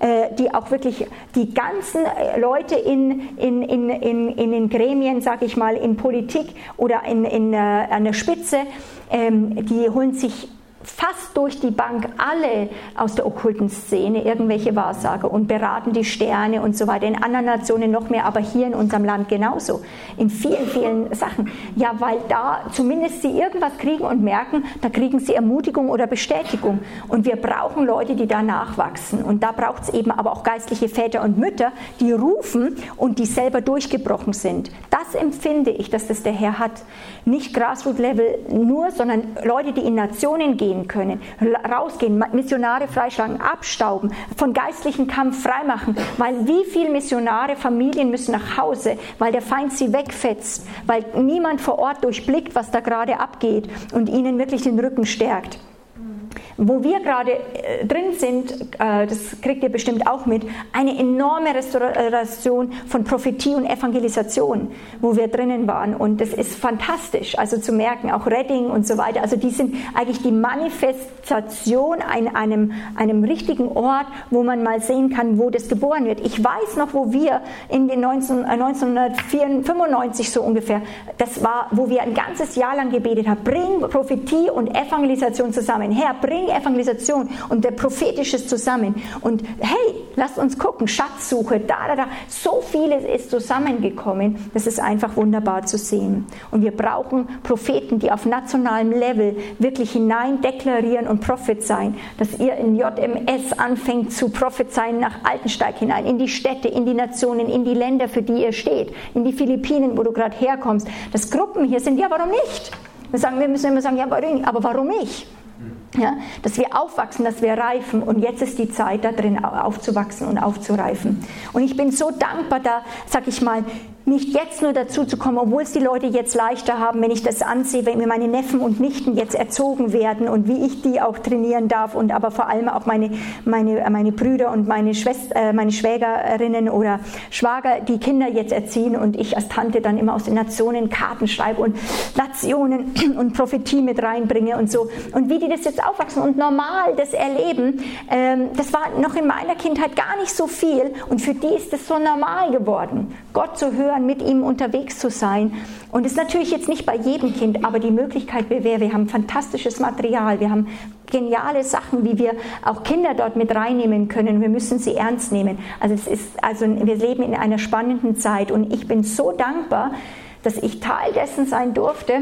[SPEAKER 1] äh, die auch wirklich die ganzen äh, Leute in, in, in, in, in den Gremien, sage ich mal, in Politik oder in, in, äh, an der Spitze, ähm, die holen sich fast durch die Bank alle aus der okkulten Szene irgendwelche Wahrsager und beraten die Sterne und so weiter. In anderen Nationen noch mehr, aber hier in unserem Land genauso. In vielen, vielen Sachen. Ja, weil da zumindest sie irgendwas kriegen und merken, da kriegen sie Ermutigung oder Bestätigung. Und wir brauchen Leute, die da nachwachsen. Und da braucht es eben aber auch geistliche Väter und Mütter, die rufen und die selber durchgebrochen sind. Das empfinde ich, dass das der Herr hat. Nicht Grassroot-Level nur, sondern Leute, die in Nationen gehen gehen können, rausgehen, Missionare freischlagen, abstauben, von geistlichen Kampf freimachen, weil wie viele Missionare, Familien müssen nach Hause, weil der Feind sie wegfetzt, weil niemand vor Ort durchblickt, was da gerade abgeht und ihnen wirklich den Rücken stärkt. Wo wir gerade äh, drin sind, äh, das kriegt ihr bestimmt auch mit, eine enorme Restauration von Prophetie und Evangelisation, wo wir drinnen waren. Und das ist fantastisch, also zu merken, auch Redding und so weiter. Also die sind eigentlich die Manifestation an einem, einem richtigen Ort, wo man mal sehen kann, wo das geboren wird. Ich weiß noch, wo wir in den 19, 1995 äh, so ungefähr, das war, wo wir ein ganzes Jahr lang gebetet haben, bring Prophetie und Evangelisation zusammen. Herr, bring Evangelisation und der prophetisches zusammen. Und hey, lasst uns gucken, Schatzsuche, da, da, da. So vieles ist zusammengekommen. Das ist einfach wunderbar zu sehen. Und wir brauchen Propheten, die auf nationalem Level wirklich hinein deklarieren und prophezeien, dass ihr in JMS anfängt zu prophezeien nach Altensteig hinein, in die Städte, in die Nationen, in die Länder, für die ihr steht, in die Philippinen, wo du gerade herkommst. Dass Gruppen hier sind, ja, warum nicht? Wir, sagen, wir müssen immer sagen, ja, aber warum ich? Ja, dass wir aufwachsen, dass wir reifen und jetzt ist die Zeit da drin aufzuwachsen und aufzureifen. Und ich bin so dankbar da, sag ich mal, nicht jetzt nur dazu zu kommen, obwohl es die Leute jetzt leichter haben, wenn ich das ansehe, wenn mir meine Neffen und Nichten jetzt erzogen werden und wie ich die auch trainieren darf und aber vor allem auch meine, meine, meine Brüder und meine, Schwester, äh, meine Schwägerinnen oder Schwager die Kinder jetzt erziehen und ich als Tante dann immer aus den Nationen Karten schreibe und Nationen und Prophetie mit reinbringe und so. Und wie die das jetzt aufwachsen und normal das erleben, ähm, das war noch in meiner Kindheit gar nicht so viel und für die ist es so normal geworden, Gott zu hören hören, mit ihm unterwegs zu sein. Und es ist natürlich jetzt nicht bei jedem Kind, aber die Möglichkeit wäre, wir haben fantastisches Material, wir haben geniale Sachen, wie wir auch Kinder dort mit reinnehmen können. Wir müssen sie ernst nehmen. Also es ist, also wir leben in einer spannenden Zeit und ich bin so dankbar, dass ich Teil dessen sein durfte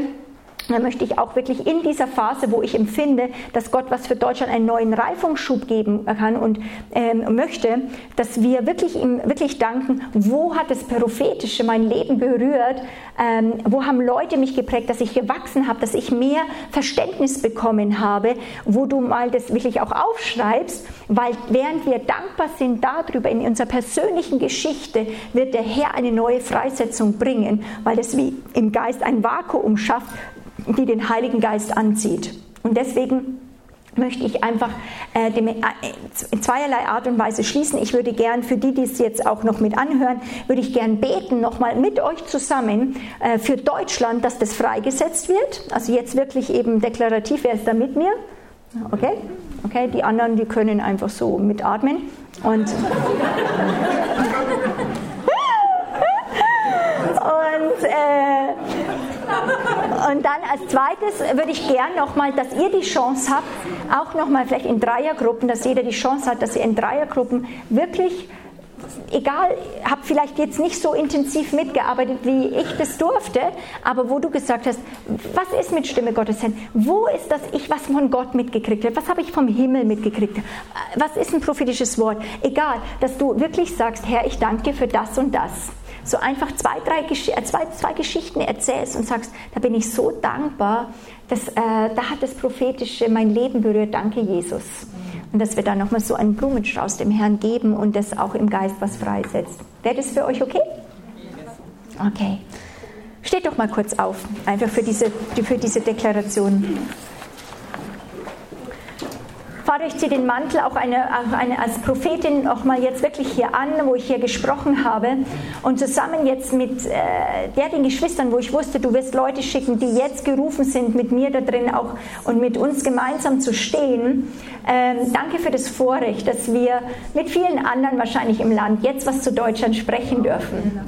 [SPEAKER 1] da möchte ich auch wirklich in dieser Phase, wo ich empfinde, dass Gott was für Deutschland einen neuen Reifungsschub geben kann und ähm, möchte, dass wir wirklich ihm wirklich danken, wo hat das Prophetische mein Leben berührt, ähm, wo haben Leute mich geprägt, dass ich gewachsen habe, dass ich mehr Verständnis bekommen habe, wo du mal das wirklich auch aufschreibst, weil während wir dankbar sind darüber in unserer persönlichen Geschichte, wird der Herr eine neue Freisetzung bringen, weil das wie im Geist ein Vakuum schafft, die den Heiligen Geist anzieht. Und deswegen möchte ich einfach äh, äh, in zweierlei Art und Weise schließen. Ich würde gern für die, die es jetzt auch noch mit anhören, würde ich gern beten nochmal mit euch zusammen äh, für Deutschland, dass das freigesetzt wird. Also jetzt wirklich eben deklarativ, wer ist da mit mir? Okay? Okay, die anderen, die können einfach so mitatmen. Und, und äh, und dann als zweites würde ich gern nochmal, dass ihr die Chance habt, auch nochmal vielleicht in Dreiergruppen, dass jeder die Chance hat, dass ihr in Dreiergruppen wirklich egal, habe vielleicht jetzt nicht so intensiv mitgearbeitet, wie ich das durfte, aber wo du gesagt hast, was ist mit Stimme Gottes hin? Wo ist das ich, was von Gott mitgekriegt habe? Was habe ich vom Himmel mitgekriegt? Was ist ein prophetisches Wort? Egal, dass du wirklich sagst, Herr, ich danke dir für das und das so einfach zwei, drei äh, zwei, zwei Geschichten erzählst und sagst, da bin ich so dankbar, dass, äh, da hat das Prophetische mein Leben berührt, danke Jesus. Und dass wir da nochmal so einen Blumenstrauß dem Herrn geben und das auch im Geist was freisetzt. Wäre das für euch okay? Okay. Steht doch mal kurz auf, einfach für diese, für diese Deklaration. Vater, ich ziehe den Mantel auch eine, eine, als Prophetin auch mal jetzt wirklich hier an, wo ich hier gesprochen habe und zusammen jetzt mit äh, der, den Geschwistern, wo ich wusste, du wirst Leute schicken, die jetzt gerufen sind, mit mir da drin auch und mit uns gemeinsam zu stehen. Ähm, danke für das Vorrecht, dass wir mit vielen anderen wahrscheinlich im Land jetzt was zu Deutschland sprechen dürfen.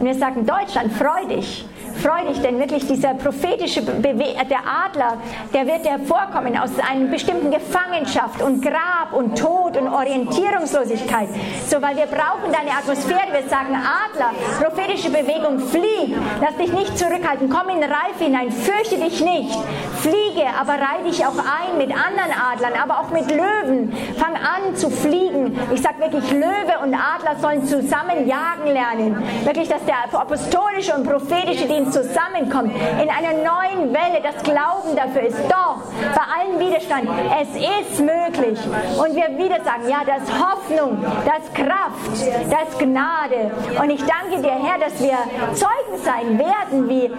[SPEAKER 1] Und wir sagen, Deutschland, freu dich. Freu dich, denn wirklich dieser prophetische Bewe der Adler, der wird hervorkommen aus einer bestimmten Gefangenschaft und Grab und Tod und Orientierungslosigkeit. So, weil wir brauchen deine Atmosphäre. Wir sagen, Adler, prophetische Bewegung, flieg. Lass dich nicht zurückhalten. Komm in Reife hinein. Fürchte dich nicht. Fliege, aber reih dich auch ein mit anderen Adlern, aber auch mit Löwen. Fang an zu fliegen. Ich sage wirklich, Löwe und Adler sollen zusammen jagen lernen. Wirklich, dass der apostolische und prophetische Dienst zusammenkommt, in einer neuen Welle, das Glauben dafür ist. Doch, bei allem Widerstand, es ist möglich. Und wir wieder sagen, ja, das Hoffnung, das Kraft, das Gnade. Und ich danke dir, Herr, dass wir Zeugen sein werden, wie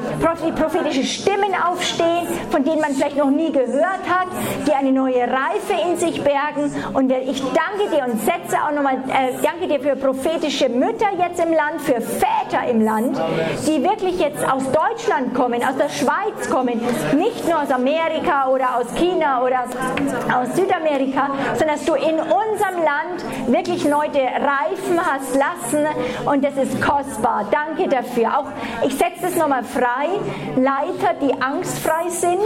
[SPEAKER 1] prophetische Stimmen aufstehen, von denen man vielleicht noch nie gehört hat, die eine neue Reife in sich bergen. Und ich danke dir und setze auch nochmal, äh, danke dir für prophetische Mütter jetzt im Land, für Väter im Land, die wirklich jetzt aus Deutschland kommen, aus der Schweiz kommen, nicht nur aus Amerika oder aus China oder aus Südamerika, sondern dass du in unserem Land wirklich Leute reifen hast lassen und das ist kostbar. Danke dafür. Auch ich setze es nochmal frei, Leiter, die angstfrei sind,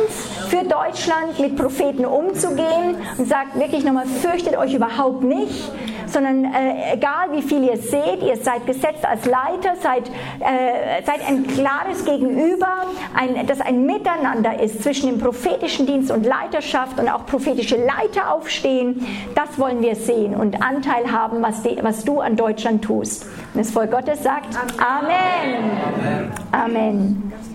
[SPEAKER 1] für Deutschland mit Propheten umzugehen und sagt wirklich nochmal, fürchtet euch überhaupt nicht sondern äh, egal wie viel ihr seht, ihr seid gesetzt als Leiter, seid, äh, seid ein klares Gegenüber, ein, das ein Miteinander ist zwischen dem prophetischen Dienst und Leiterschaft und auch prophetische Leiter aufstehen. Das wollen wir sehen und Anteil haben, was, die, was du an Deutschland tust. Und das Volk Gottes sagt Amen. Amen. Amen.